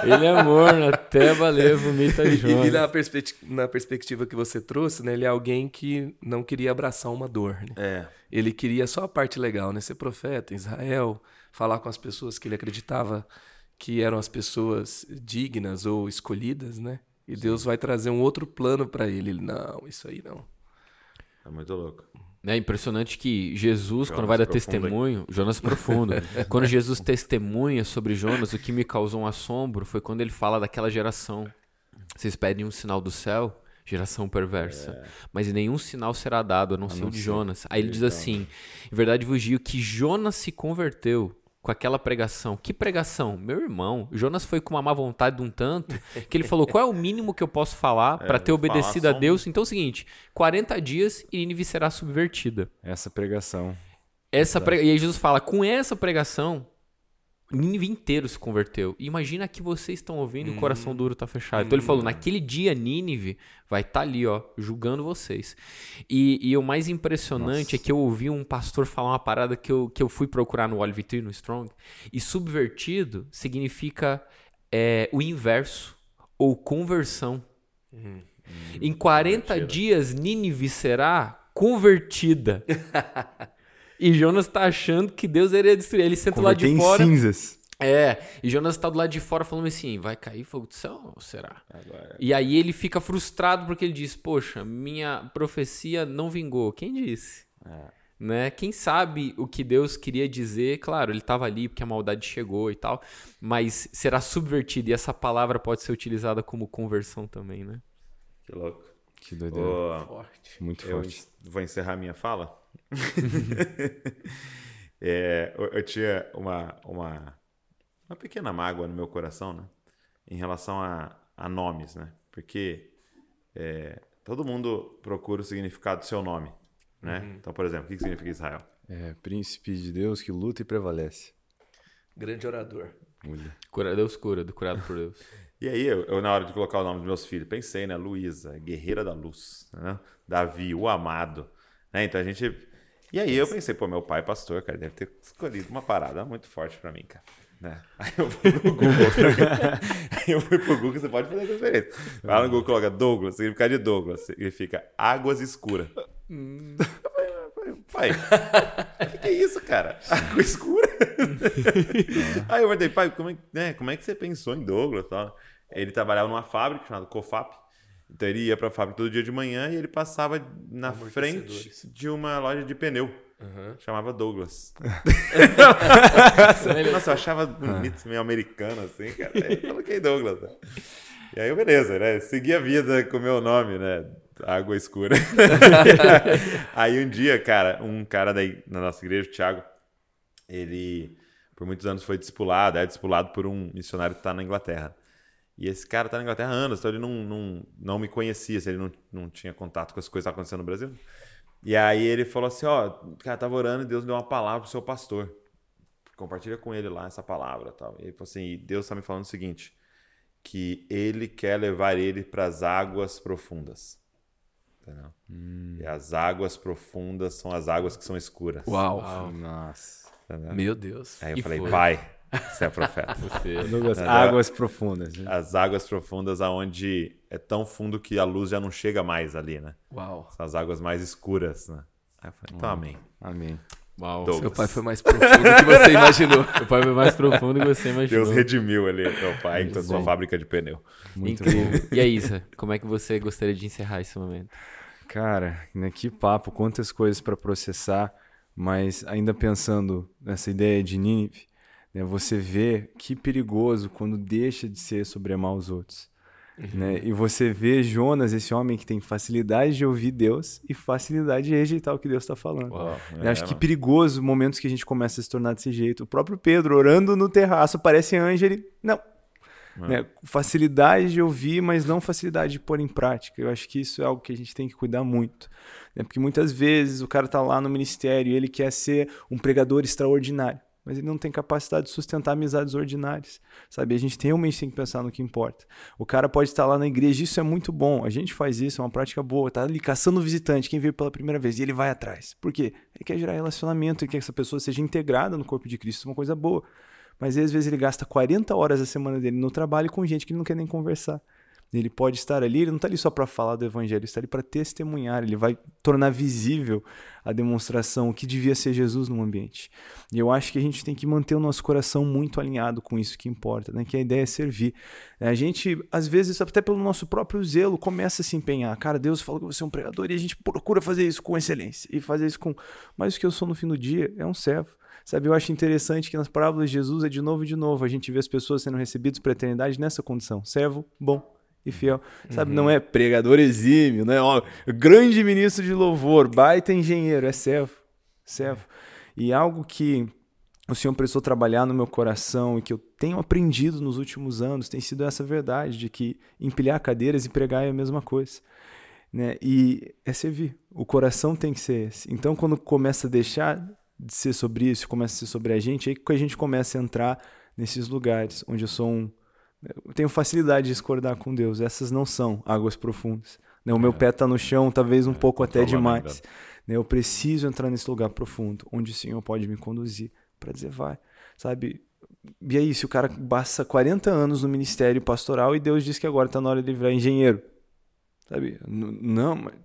ele é morno, até baleia vomita E, e Jonas. na, na perspectiva que você trouxe, né? Ele é alguém que não queria abraçar uma dor, né? é. Ele queria só a parte legal, né? Ser profeta, em Israel, falar com as pessoas que ele acreditava que eram as pessoas dignas ou escolhidas, né? E Deus vai trazer um outro plano pra ele. Ele, não, isso aí não. É muito louco. É impressionante que Jesus, Jonas quando vai dar profundo, hein? testemunho, Jonas profundo, (laughs) quando Jesus testemunha sobre Jonas, o que me causou um assombro foi quando ele fala daquela geração. Vocês pedem um sinal do céu, geração perversa, mas nenhum sinal será dado a não ser o de Jonas. Aí ele diz assim: em verdade vos digo que Jonas se converteu com aquela pregação. Que pregação? Meu irmão, Jonas foi com uma má vontade de um tanto que ele falou: qual é o mínimo que eu posso falar para ter obedecido a Deus? Então é o seguinte: 40 dias e Nínive será subvertida. Essa pregação. Essa prega... E aí Jesus fala, com essa pregação, Nínive inteiro se converteu. Imagina que vocês estão ouvindo e o coração duro tá fechado. Então ele falou, naquele dia Nínive vai estar ali, ó, julgando vocês. E, e o mais impressionante é que eu ouvi um pastor falar uma parada que eu, que eu fui procurar no Olive Tree, no Strong. E subvertido significa é, o inverso, ou conversão. em 40 dias, Nínive será convertida. (laughs) E Jonas tá achando que Deus iria destruir. Ele senta lá de em fora. cinzas. É, e Jonas tá do lado de fora falando assim: vai cair fogo do céu ou será? E aí ele fica frustrado porque ele diz: Poxa, minha profecia não vingou. Quem disse? Né? Quem sabe o que Deus queria dizer? Claro, ele estava ali porque a maldade chegou e tal, mas será subvertido e essa palavra pode ser utilizada como conversão também, né? Que louco. Que doideira. Ô, Forte. Muito eu forte. vou encerrar minha fala. (laughs) É, eu, eu tinha uma, uma, uma pequena mágoa no meu coração, né? Em relação a, a nomes, né? Porque é, todo mundo procura o significado do seu nome, né? Então, por exemplo, o que que significa Israel? É, príncipe de Deus que luta e prevalece. Grande orador. Cura, Deus cura, do curado por Deus. (laughs) E aí, eu, eu, na hora de colocar o nome dos meus filhos, pensei, né? Luísa, guerreira da luz, né? Davi, o amado, né? Então a gente. E aí eu pensei, pô, meu pai é pastor, cara, deve ter escolhido uma parada muito forte pra mim, cara. Né? (laughs) Aí eu fui pro Google. (laughs) aí eu fui pro Google, você pode fazer essa experiência. Vai lá no Google, coloca Douglas, significado de Douglas, significa águas escuras. Eu falei, pai, o que, que é isso, cara? (laughs) Água escura? Aí eu perguntei, pai, como é, né, como é que você pensou em Douglas? Tal? Ele trabalhava numa fábrica chamada Cofap. Então ele ia pra fábrica todo dia de manhã e ele passava na frente de uma loja de pneu. Chamava Douglas. (laughs) Nossa, eu achava bonito, meio americano assim, cara. Aí eu coloquei Douglas. né? E aí, beleza, né? Segui a vida com o meu nome, né? Água escura. (laughs) aí um dia, cara, um cara daí na nossa igreja, o Thiago, ele por muitos anos foi discipulado, é discipulado por um missionário que está na Inglaterra. E esse cara tá na Inglaterra há anos, então ele não, não, não me conhecia, assim, ele não, não tinha contato com as coisas que estavam acontecendo no Brasil. E aí ele falou assim, ó, cara, tava orando e Deus deu uma palavra pro seu pastor. Compartilha com ele lá essa palavra tal. E ele falou assim, e Deus tá me falando o seguinte, que ele quer levar ele para as águas profundas. Entendeu? E as águas profundas são as águas que são escuras. Uau. Nossa. Entendeu? Meu Deus. Aí eu E falei, foi. pai, você é profeta. Mas, águas profundas. né? as águas profundas aonde é tão fundo que a luz já não chega mais ali, né? Uau. São as águas mais escuras, né? Aí eu falei, então amém. Amém. Uau. Douglas. Seu pai foi mais profundo do que você imaginou. (laughs) O pai foi mais profundo que você imaginou. Deus redimiu ali meu pai com a sua bom. fábrica de pneu. Muito Incrível. E aí, Isa, como é que você gostaria de encerrar esse momento? Cara, né, que papo, quantas coisas para processar, mas ainda pensando nessa ideia de Nínive, né, você vê que perigoso quando deixa de ser sobre amar os outros. Né? E você vê Jonas, esse homem que tem facilidade de ouvir Deus e facilidade de rejeitar o que Deus está falando. Eu acho que perigoso momentos que a gente começa a se tornar desse jeito. O próprio Pedro, orando no terraço, parece anjo, ele. Não. Né? Facilidade de ouvir, mas não facilidade de pôr em prática. Eu acho que isso é algo que a gente tem que cuidar muito. Né? Porque muitas vezes o cara tá lá no ministério e ele quer ser um pregador extraordinário. Mas ele não tem capacidade de sustentar amizades ordinárias, sabe? A gente realmente tem que pensar no que importa. O cara pode estar lá na igreja, isso é muito bom, a gente faz isso, é uma prática boa, tá ali caçando visitante, quem veio pela primeira vez, e ele vai atrás. Por quê? Ele quer gerar relacionamento, ele quer que essa pessoa seja integrada no corpo de Cristo, isso é uma coisa boa. Mas às vezes ele gasta 40 horas da semana dele no trabalho com gente que ele não quer nem conversar. Ele pode estar ali, ele não está ali só para falar do evangelho, ele está ali para testemunhar, ele vai tornar visível a demonstração, o que devia ser Jesus no ambiente. E eu acho que a gente tem que manter o nosso coração muito alinhado com isso que importa, né? que a ideia é servir. A gente, às vezes, até pelo nosso próprio zelo, começa a se empenhar. Cara, Deus falou que você é um pregador e a gente procura fazer isso com excelência e fazer isso com. Mas o que eu sou no fim do dia é um servo. Sabe, eu acho interessante que nas parábolas de Jesus é de novo e de novo a gente vê as pessoas sendo recebidas para a eternidade nessa condição: servo bom e fiel. Sabe, uhum. não é pregador exímio, não é ó, grande ministro de louvor, baita engenheiro, é servo, servo. E algo que o Senhor precisou trabalhar no meu coração e que eu tenho aprendido nos últimos anos tem sido essa verdade de que empilhar cadeiras e pregar é a mesma coisa. Né? E é servir. O coração tem que ser esse. Então, quando começa a deixar de ser sobre isso, começa a ser sobre a gente, aí que a gente começa a entrar nesses lugares onde eu sou um eu tenho facilidade de discordar com Deus. Essas não são águas profundas. Né? O meu é. pé está no chão, talvez um é, pouco até demais. Né? Eu preciso entrar nesse lugar profundo, onde o Senhor pode me conduzir para dizer, vai. Sabe? E aí, se o cara passa 40 anos no ministério pastoral e Deus diz que agora está na hora de virar engenheiro. Sabe? Não, mas,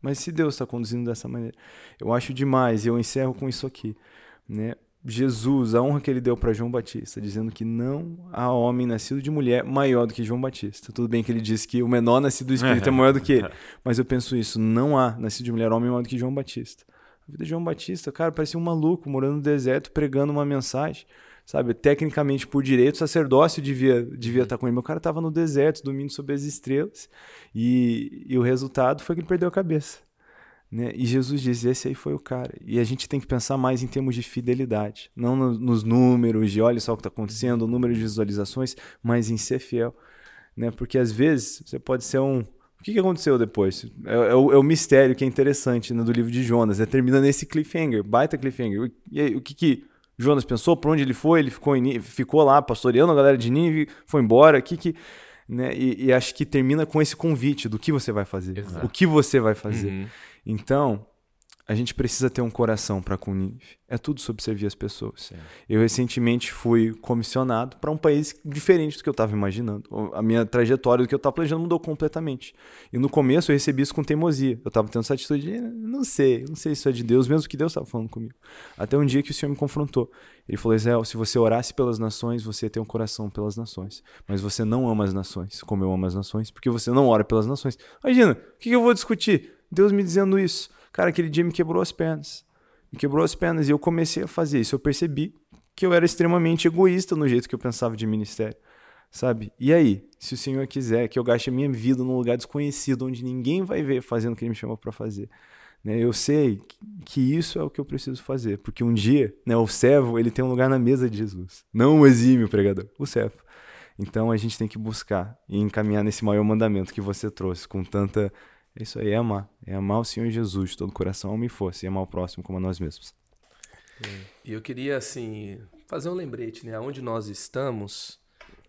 mas se Deus está conduzindo dessa maneira. Eu acho demais, e eu encerro com isso aqui. Né? Jesus, a honra que ele deu para João Batista, dizendo que não há homem nascido de mulher maior do que João Batista. Tudo bem que ele disse que o menor nascido do Espírito é maior do que ele, (laughs) mas eu penso isso, não há nascido de mulher homem maior do que João Batista. A vida de João Batista, cara, parecia um maluco morando no deserto pregando uma mensagem, sabe? Tecnicamente, por direito, o sacerdócio devia, devia uhum. estar com ele. Meu cara estava no deserto, dormindo sob as estrelas, e, e o resultado foi que ele perdeu a cabeça. Né? E Jesus diz: esse aí foi o cara. E a gente tem que pensar mais em termos de fidelidade, não no, nos números de olha só o que está acontecendo, o número de visualizações, mas em ser fiel. Né? Porque às vezes você pode ser um. O que, que aconteceu depois? É, é, o, é o, mistério que é interessante né, do livro de Jonas. É, termina nesse cliffhanger, baita cliffhanger. E aí, o que, que Jonas pensou? Por onde ele foi? Ele ficou, em, ficou lá pastoreando a galera de Nínive, foi embora. O que, que né? E, e, acho que termina com esse convite do que você vai fazer. Exato. O que você vai fazer. Uhum. Então, a gente precisa ter um coração para com Nínive. É tudo sobre servir as pessoas. Sim. Eu recentemente fui comissionado para um país diferente do que eu estava imaginando. A minha trajetória do que eu estava planejando mudou completamente. E no começo eu recebi isso com teimosia. Eu estava tendo essa atitude de, não sei, não sei se isso é de Deus, mesmo que Deus estava falando comigo. Até um dia que o Senhor me confrontou. Ele falou, Israel, se você orasse pelas nações, você tem um coração pelas nações. Mas você não ama as nações, como eu amo as nações, porque você não ora pelas nações. Imagina, o que eu vou discutir? Deus me dizendo isso. Cara, aquele dia me quebrou as pernas. Me quebrou as pernas e eu comecei a fazer isso. Eu percebi que eu era extremamente egoísta no jeito que eu pensava de ministério. Sabe? E aí, se o Senhor quiser que eu gaste a minha vida num lugar desconhecido, onde ninguém vai ver fazendo o que Ele me chamou para fazer, né? Eu sei que isso é o que eu preciso fazer, porque um dia, né, o servo, ele tem um lugar na mesa de Jesus, não o exímio pregador, o servo. Então a gente tem que buscar e encaminhar nesse maior mandamento que você trouxe com tanta é isso aí, é amar. É amar o Senhor Jesus todo o coração, alma e força, e amar o próximo como a nós mesmos. E eu queria, assim, fazer um lembrete, né? Onde nós estamos,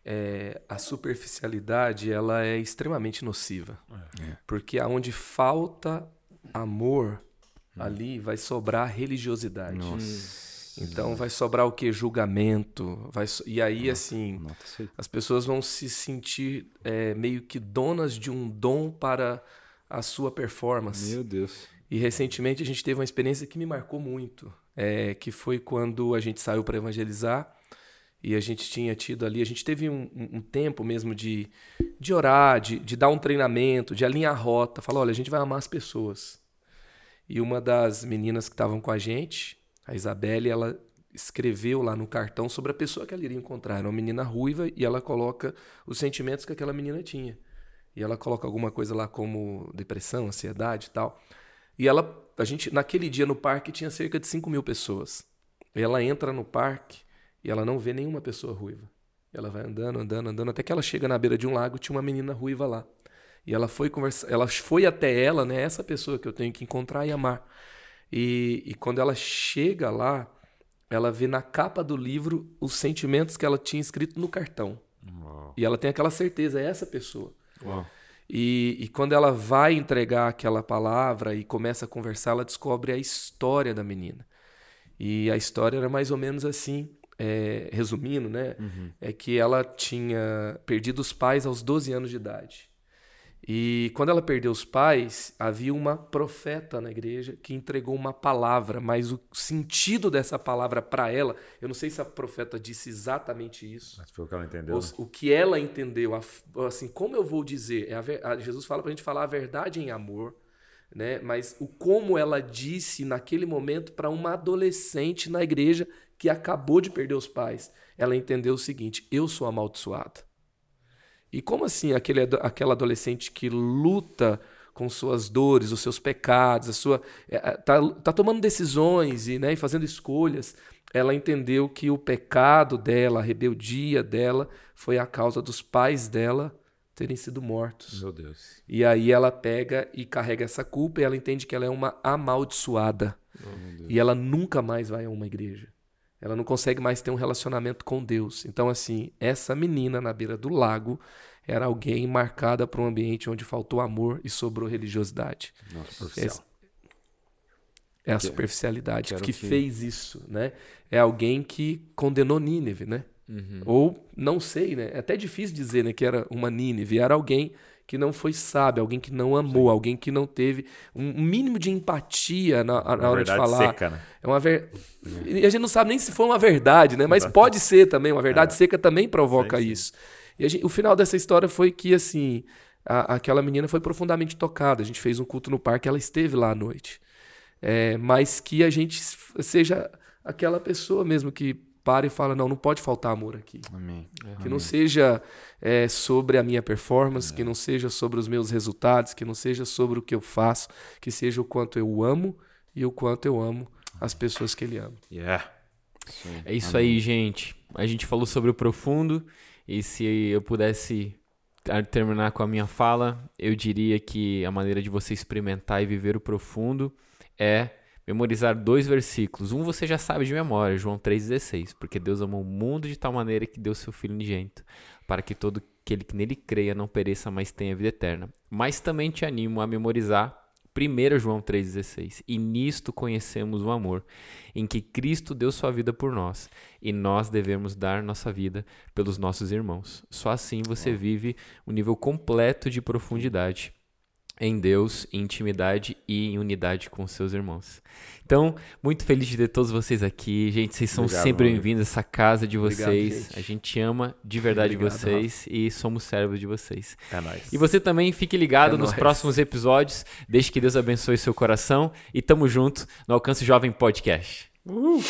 é, a superficialidade, ela é extremamente nociva. É. Porque aonde falta amor, hum. ali vai sobrar religiosidade. Nossa. Então vai sobrar o que? Julgamento. Vai so... E aí, assim, as pessoas vão se sentir é, meio que donas de um dom para a sua performance. Meu Deus. E recentemente a gente teve uma experiência que me marcou muito, é, que foi quando a gente saiu para evangelizar e a gente tinha tido ali, a gente teve um, um tempo mesmo de, de orar, de, de dar um treinamento, de alinhar a rota, falar, olha, a gente vai amar as pessoas. E uma das meninas que estavam com a gente, a Isabelle, ela escreveu lá no cartão sobre a pessoa que ela iria encontrar. Era uma menina ruiva e ela coloca os sentimentos que aquela menina tinha. E ela coloca alguma coisa lá como depressão, ansiedade e tal. E ela, a gente, naquele dia no parque tinha cerca de 5 mil pessoas. E ela entra no parque e ela não vê nenhuma pessoa ruiva. Ela vai andando, andando, andando, até que ela chega na beira de um lago, tinha uma menina ruiva lá. E ela foi conversar, ela foi até ela, né, essa pessoa que eu tenho que encontrar e amar. E, e quando ela chega lá, ela vê na capa do livro os sentimentos que ela tinha escrito no cartão. Uau. E ela tem aquela certeza, é essa pessoa. E, e quando ela vai entregar aquela palavra e começa a conversar, ela descobre a história da menina. E a história era mais ou menos assim, é, resumindo, né? É que ela tinha perdido os pais aos 12 anos de idade. E quando ela perdeu os pais, havia uma profeta na igreja que entregou uma palavra, mas o sentido dessa palavra para ela, eu não sei se a profeta disse exatamente isso, Mas foi o que ela entendeu. ou né? o que ela entendeu, a assim, como eu vou dizer? É a a- Jesus fala pra gente falar a verdade em amor, né? Mas o como ela disse naquele momento para uma adolescente na igreja que acabou de perder os pais. Ela entendeu o seguinte: eu sou amaldiçoada. E como assim aquele, aquela adolescente que luta com suas dores, os seus pecados, a sua é, é, tá, tá tomando decisões e, né, e fazendo escolhas, ela entendeu que o pecado dela, a rebeldia dela, foi a causa dos pais dela terem sido mortos. Meu Deus. E aí ela pega e carrega essa culpa e ela entende que ela é uma amaldiçoada. E ela nunca mais vai a uma igreja. Ela não consegue mais ter um relacionamento com Deus. Então, assim, essa menina na beira do lago era alguém marcada por um ambiente onde faltou amor e sobrou religiosidade. Nossa, superficial. É a superficialidade que que- fez isso, né? É alguém que condenou Nínive, né? Ou não sei, né? É até difícil dizer, né, que era uma Nínive. Era alguém que não foi sábio, alguém que não amou, alguém que não teve um mínimo de empatia na, na Na hora de falar. seca, né? É uma ver... E a gente não sabe nem se foi uma verdade, né? Mas pode ser também. Uma verdade seca também provoca Sim, sim. isso. E gente- o final dessa história foi que, assim, a- aquela menina foi profundamente tocada. A gente fez um culto no parque, ela esteve lá à noite. É, mas que a gente seja aquela pessoa mesmo que para e fala: não, não pode faltar amor aqui. Amém. Que não seja é, sobre a minha performance, que não seja sobre os meus resultados, que não seja sobre o que eu faço, que seja o quanto eu amo e o quanto eu amo as pessoas que ele ama. Yeah. É isso aí, gente. A gente falou sobre o profundo. E se eu pudesse terminar com a minha fala, eu diria que a maneira de você experimentar e viver o profundo é memorizar dois versículos. Um você já sabe de memória, João 3,16. Porque Deus amou o mundo de tal maneira que deu seu Filho unigênito, para que todo aquele que nele creia não pereça, mas tenha vida eterna. Mas também te animo a memorizar 1 João 3,16. E nisto conhecemos o amor, em que Cristo deu sua vida por nós, e nós devemos dar nossa vida pelos nossos irmãos. Só assim você vive um nível completo de profundidade em Deus, em intimidade e em unidade com seus irmãos. Então, muito feliz de ter todos vocês aqui. Gente, vocês são Obrigado, sempre bem-vindos a essa casa de Obrigado, vocês. gente. a gente ama de verdade Obrigado, vocês e somos servos de vocês. É nóis. E você também fique ligado É nos nóis. próximos episódios. Deixe que Deus abençoe seu coração e tamo junto no Alcance Jovem Podcast. Uhul.